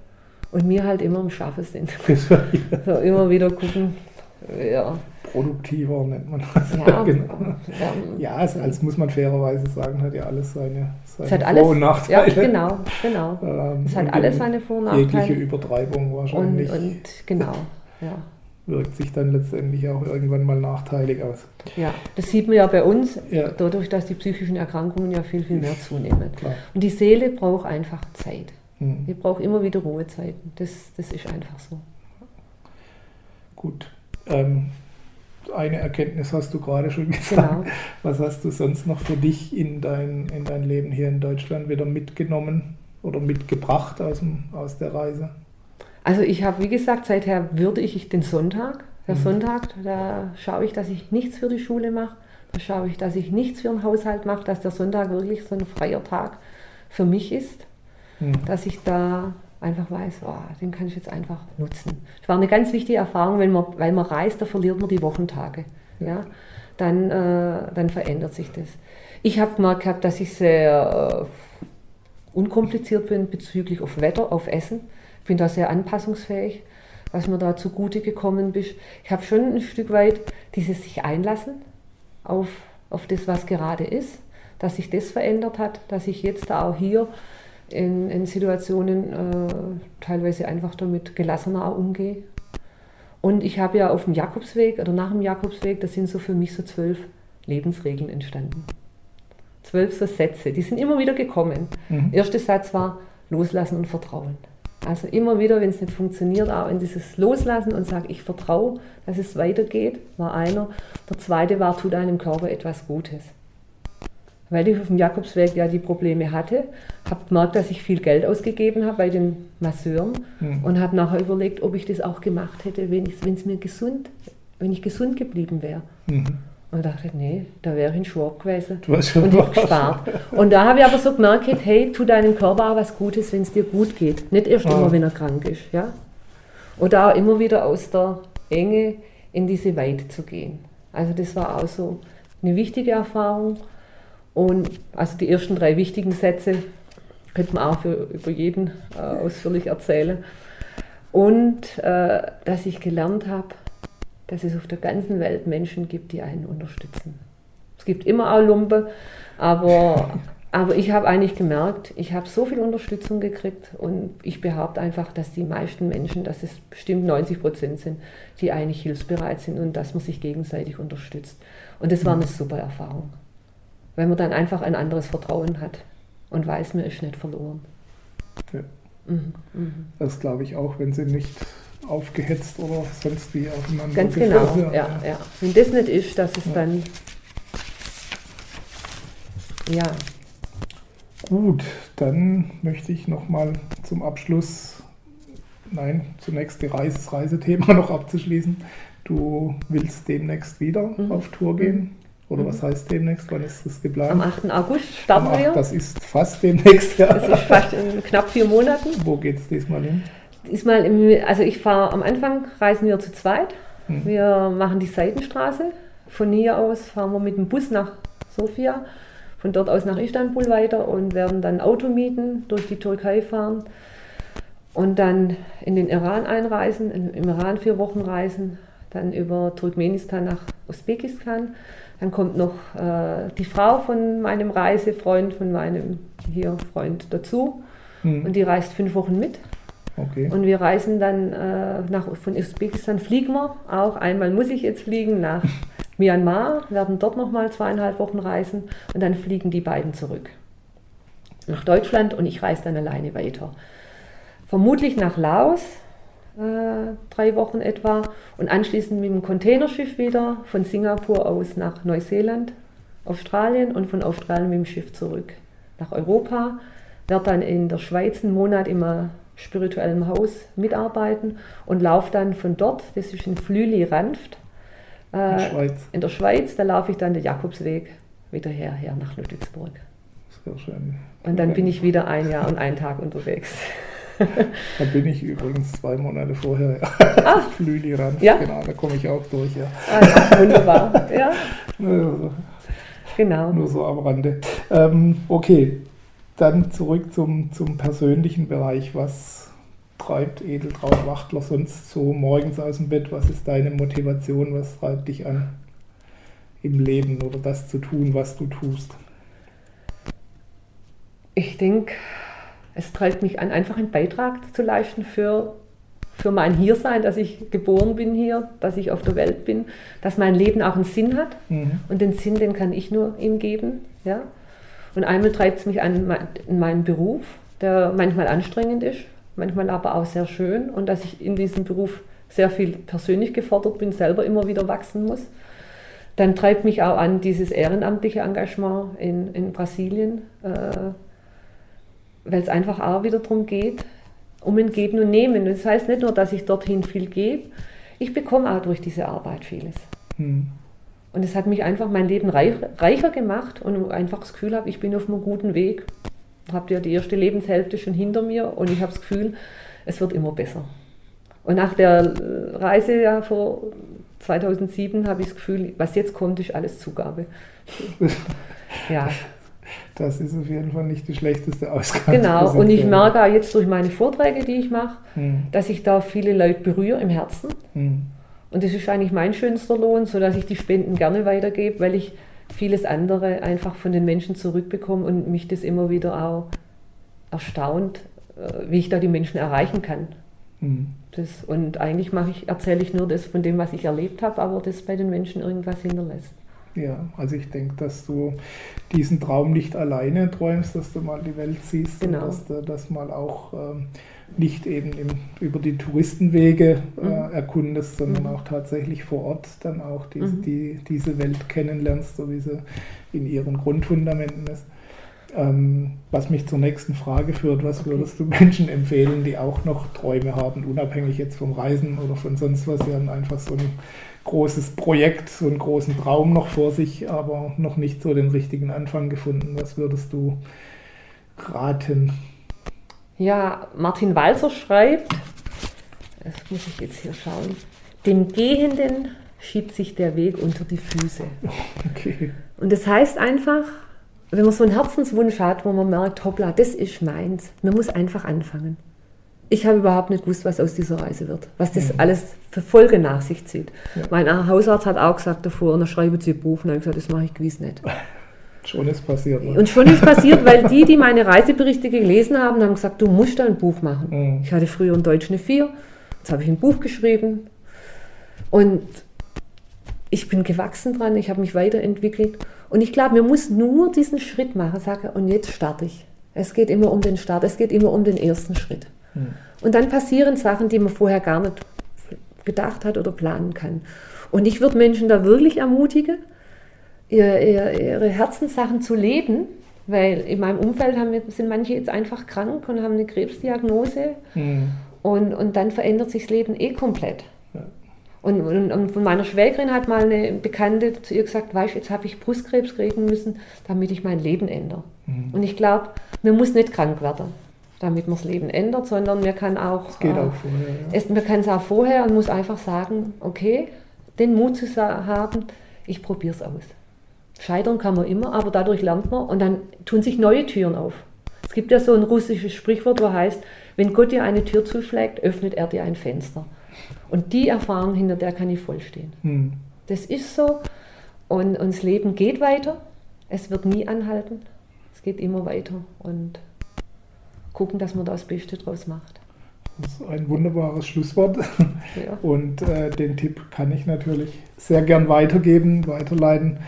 Und mir halt immer im Schafe sind. so, immer wieder gucken. Ja. Produktiver nennt man das. Ja, genau. ja. ja also, als muss man fairerweise sagen, hat ja alles seine, seine Vor- alles, und Nachteile. Ja, genau, genau. Ähm, es hat alles seine Vor- und Nachteile. Jegliche Übertreibung wahrscheinlich. Und, und genau, ja. Wirkt sich dann letztendlich auch irgendwann mal nachteilig aus. Ja, das sieht man ja bei uns, ja. dadurch, dass die psychischen Erkrankungen ja viel, viel mehr zunehmen. Klar. Und die Seele braucht einfach Zeit. Hm. Die braucht immer wieder Ruhezeiten. Das, das ist einfach so. Gut. Ähm, eine Erkenntnis hast du gerade schon gesagt. Genau. Was hast du sonst noch für dich in dein, in dein Leben hier in Deutschland wieder mitgenommen oder mitgebracht aus, dem, aus der Reise? Also ich habe, wie gesagt, seither würde ich den Sonntag. Der mhm. Sonntag, da schaue ich, dass ich nichts für die Schule mache. Da schaue ich, dass ich nichts für den Haushalt mache, dass der Sonntag wirklich so ein freier Tag für mich ist. Mhm. Dass ich da einfach weiß, oh, den kann ich jetzt einfach nutzen. Das war eine ganz wichtige Erfahrung, wenn man, weil man reist, da verliert man die Wochentage. Ja? Dann, äh, dann verändert sich das. Ich habe mal gehabt, dass ich sehr äh, unkompliziert bin bezüglich auf Wetter, auf Essen. Ich bin da sehr anpassungsfähig. was mir da zugute gekommen ist. Ich habe schon ein Stück weit dieses sich einlassen auf, auf das, was gerade ist, dass sich das verändert hat, dass ich jetzt auch hier in, in Situationen äh, teilweise einfach damit gelassener umgehe. Und ich habe ja auf dem Jakobsweg oder nach dem Jakobsweg, das sind so für mich so zwölf Lebensregeln entstanden. Zwölf so Sätze, die sind immer wieder gekommen. Mhm. Erster Satz war Loslassen und Vertrauen. Also immer wieder, wenn es nicht funktioniert, auch in dieses Loslassen und sage, ich vertraue, dass es weitergeht, war einer. Der zweite war, tu deinem Körper etwas Gutes weil ich auf dem Jakobsweg ja die Probleme hatte, habe gemerkt, dass ich viel Geld ausgegeben habe bei den Masseuren mhm. und habe nachher überlegt, ob ich das auch gemacht hätte, wenn es mir gesund, wenn ich gesund geblieben wäre. Mhm. Und dachte, nee, da wäre ich in Schwab gewesen und hätte gespart. Und da habe ich aber so gemerkt, hey, tu deinem Körper auch was Gutes, wenn es dir gut geht. Nicht erst ah. immer, wenn er krank ist. Ja? Oder auch immer wieder aus der Enge in diese Weite zu gehen. Also das war auch so eine wichtige Erfahrung. Und also die ersten drei wichtigen Sätze könnte man auch für, über jeden äh, ausführlich erzählen. Und äh, dass ich gelernt habe, dass es auf der ganzen Welt Menschen gibt, die einen unterstützen. Es gibt immer auch Lumpe, aber, aber ich habe eigentlich gemerkt, ich habe so viel Unterstützung gekriegt und ich behaupte einfach, dass die meisten Menschen, dass es bestimmt 90 Prozent sind, die eigentlich hilfsbereit sind und dass man sich gegenseitig unterstützt. Und das war eine super Erfahrung weil man dann einfach ein anderes Vertrauen hat und weiß, mir ist nicht verloren. Ja. Mhm. Mhm. Das glaube ich auch, wenn sie nicht aufgehetzt oder sonst wie aufeinander Ganz genau, ja, ja, ja. Wenn das nicht ist, dass es ja. dann. Ja. Gut, dann möchte ich nochmal zum Abschluss, nein, zunächst die Reise, das Reisethema noch abzuschließen. Du willst demnächst wieder mhm. auf Tour gehen. Mhm. Oder was heißt demnächst? Wann ist das geplant? Am 8. August starten 8, wir. Das ist fast demnächst, ja. Das ist fast in knapp vier Monaten. Wo geht es diesmal hin? Diesmal, im, also ich fahre am Anfang, reisen wir zu zweit. Hm. Wir machen die Seitenstraße. Von hier aus fahren wir mit dem Bus nach Sofia, von dort aus nach Istanbul weiter und werden dann Auto mieten, durch die Türkei fahren und dann in den Iran einreisen, im Iran vier Wochen reisen, dann über Turkmenistan nach Usbekistan dann kommt noch äh, die Frau von meinem Reisefreund, von meinem hier Freund dazu. Mhm. Und die reist fünf Wochen mit. Okay. Und wir reisen dann äh, nach, von Usbekistan, fliegen wir auch. Einmal muss ich jetzt fliegen nach Myanmar, werden dort nochmal zweieinhalb Wochen reisen und dann fliegen die beiden zurück nach Deutschland und ich reise dann alleine weiter. Vermutlich nach Laos, äh, drei Wochen etwa und anschließend mit dem Containerschiff wieder von Singapur aus nach Neuseeland, Australien und von Australien mit dem Schiff zurück nach Europa. Werde dann in der Schweiz einen Monat im spirituellen Haus mitarbeiten und laufe dann von dort, das ist in Flüli-Ranft, äh, in, in der Schweiz, da laufe ich dann den Jakobsweg wieder her, her nach Ludwigsburg. Sehr schön. Und dann bin ich wieder ein Jahr und einen Tag unterwegs da bin ich übrigens zwei Monate vorher. Ah. Flüli ran. Ja? Genau, da komme ich auch durch. Ja. Ah, ja wunderbar. Ja. Genau. Nur so am Rande. Ähm, okay, dann zurück zum, zum persönlichen Bereich. Was treibt Edeltraut Wachtler sonst so morgens aus dem Bett? Was ist deine Motivation? Was treibt dich an im Leben oder das zu tun, was du tust? Ich denke, es treibt mich an, einfach einen Beitrag zu leisten für, für mein Hiersein, dass ich geboren bin hier, dass ich auf der Welt bin, dass mein Leben auch einen Sinn hat. Mhm. Und den Sinn, den kann ich nur ihm geben. Ja? Und einmal treibt es mich an in meinen Beruf, der manchmal anstrengend ist, manchmal aber auch sehr schön. Und dass ich in diesem Beruf sehr viel persönlich gefordert bin, selber immer wieder wachsen muss. Dann treibt mich auch an dieses ehrenamtliche Engagement in, in Brasilien. Äh, weil es einfach auch wieder darum geht, um ein Geben und Nehmen. Das heißt nicht nur, dass ich dorthin viel gebe, ich bekomme auch durch diese Arbeit vieles. Hm. Und es hat mich einfach mein Leben reich, reicher gemacht und einfach das Gefühl habe, ich bin auf einem guten Weg. Habt ja die erste Lebenshälfte schon hinter mir und ich habe das Gefühl, es wird immer besser. Und nach der Reise ja vor 2007 habe ich das Gefühl, was jetzt kommt, ist alles Zugabe. ja. Das ist auf jeden Fall nicht die schlechteste Ausgangsposition. Genau, und ich merke auch jetzt durch meine Vorträge, die ich mache, hm. dass ich da viele Leute berühre im Herzen. Hm. Und das ist eigentlich mein schönster Lohn, sodass ich die Spenden gerne weitergebe, weil ich vieles andere einfach von den Menschen zurückbekomme und mich das immer wieder auch erstaunt, äh, wie ich da die Menschen erreichen kann. Hm. Das, und eigentlich ich, erzähle ich nur das von dem, was ich erlebt habe, aber das bei den Menschen irgendwas hinterlässt. Ja, also ich denke, dass du diesen Traum nicht alleine träumst, dass du mal die Welt siehst genau. und dass du das mal auch ähm, nicht eben im, über die Touristenwege äh, mhm. erkundest, sondern mhm. auch tatsächlich vor Ort dann auch diese, mhm. die, diese Welt kennenlernst, so wie sie in ihren Grundfundamenten ist. Ähm, was mich zur nächsten Frage führt, was okay. würdest du Menschen empfehlen, die auch noch Träume haben, unabhängig jetzt vom Reisen oder von sonst was, sie haben einfach so ein großes Projekt, so einen großen Traum noch vor sich, aber noch nicht so den richtigen Anfang gefunden. Was würdest du raten? Ja, Martin Walser schreibt, das muss ich jetzt hier schauen, dem Gehenden schiebt sich der Weg unter die Füße. Okay. Und das heißt einfach, wenn man so einen Herzenswunsch hat, wo man merkt, hoppla, das ist meins, man muss einfach anfangen. Ich habe überhaupt nicht gewusst, was aus dieser Reise wird, was das mhm. alles für Folgen nach sich zieht. Ja. Mein Hausarzt hat auch gesagt davor, und er schreibt sie ein Buch, und hat gesagt, das mache ich gewiss nicht. Schon ist passiert. Ne? Und schon ist passiert, weil die, die meine Reiseberichte gelesen haben, haben gesagt, du musst da ein Buch machen. Mhm. Ich hatte früher in Deutsch eine 4, jetzt habe ich ein Buch geschrieben und ich bin gewachsen dran, ich habe mich weiterentwickelt und ich glaube, man muss nur diesen Schritt machen, sage und jetzt starte ich. Es geht immer um den Start, es geht immer um den ersten Schritt. Mhm. Und dann passieren Sachen, die man vorher gar nicht gedacht hat oder planen kann. Und ich würde Menschen da wirklich ermutigen, ihr, ihr, ihre Herzenssachen zu leben, weil in meinem Umfeld haben, sind manche jetzt einfach krank und haben eine Krebsdiagnose mhm. und, und dann verändert sich das Leben eh komplett. Ja. Und, und, und, von meiner Schwägerin hat mal eine Bekannte zu ihr gesagt, weißt jetzt habe ich Brustkrebs kriegen müssen, damit ich mein Leben ändere. Mhm. Und ich glaube, man muss nicht krank werden, damit man das Leben ändert, sondern man kann auch... Es geht äh, auch vorher. Ja. Es, man kann es auch vorher und muss einfach sagen, okay, den Mut zu haben, ich probiere es aus. Scheitern kann man immer, aber dadurch lernt man und dann tun sich neue Türen auf. Es gibt ja so ein russisches Sprichwort, wo heißt, wenn Gott dir eine Tür zuschlägt, öffnet er dir ein Fenster. Und die Erfahrung, hinter der kann ich vollstehen. Hm. Das ist so und, und das Leben geht weiter. Es wird nie anhalten. Es geht immer weiter und gucken, dass man das Beste draus macht. Das ist ein wunderbares Schlusswort. Ja. Und äh, den Tipp kann ich natürlich sehr gern weitergeben, weiterleiten.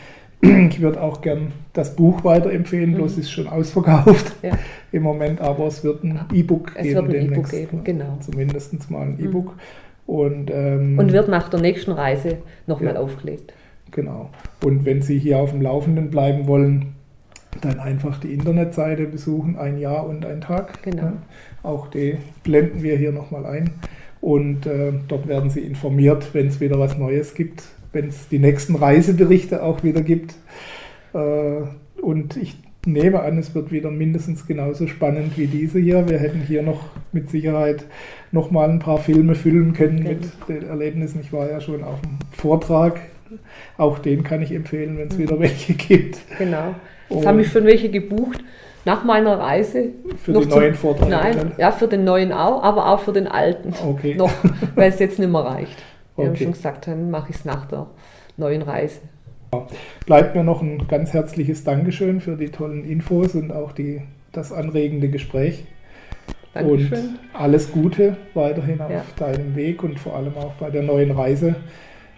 Ich würde auch gern das Buch weiterempfehlen, mhm. bloß ist schon ausverkauft ja. im Moment, aber es wird ein E-Book geben. Es wird ein E-Book geben, genau. Zumindest mal ein mhm. E-Book. Und, ähm, und wird nach der nächsten Reise nochmal ja, aufgelegt. Genau. Und wenn Sie hier auf dem Laufenden bleiben wollen, dann einfach die Internetseite besuchen, ein Jahr und ein Tag. Genau. Ja, auch die blenden wir hier nochmal ein. Und äh, dort werden Sie informiert, wenn es wieder was Neues gibt wenn es die nächsten Reiseberichte auch wieder gibt. Äh, und ich nehme an, es wird wieder mindestens genauso spannend wie diese hier. Wir hätten hier noch mit Sicherheit noch mal ein paar Filme füllen können mit den Erlebnissen. Ich war ja schon auf dem Vortrag. Auch den kann ich empfehlen, wenn es mhm. wieder welche gibt. Genau. Jetzt haben mich schon welche gebucht nach meiner Reise. Für den neuen Vortrag? Nein, ja, für den neuen auch, aber auch für den alten. Okay. Noch, weil es jetzt nicht mehr reicht. Wir okay. haben schon gesagt, dann mache ich es nach der neuen Reise. Bleibt mir noch ein ganz herzliches Dankeschön für die tollen Infos und auch die, das anregende Gespräch. Dankeschön. Und alles Gute weiterhin auf ja. deinem Weg und vor allem auch bei der neuen Reise.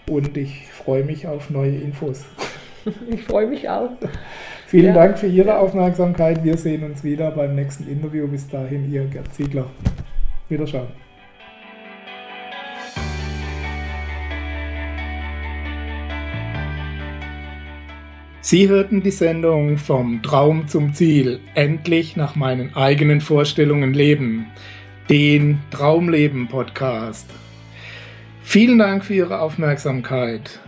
Und ich freue mich auf neue Infos. Ich freue mich auch. Vielen. Dank für Ihre Aufmerksamkeit. Wir sehen uns wieder beim nächsten Interview. Bis dahin, Ihr Gerd Ziegler. Wiederschauen. Sie hörten die Sendung Vom Traum zum Ziel, endlich nach meinen eigenen Vorstellungen leben, den Traumleben Podcast. Vielen Dank für Ihre Aufmerksamkeit.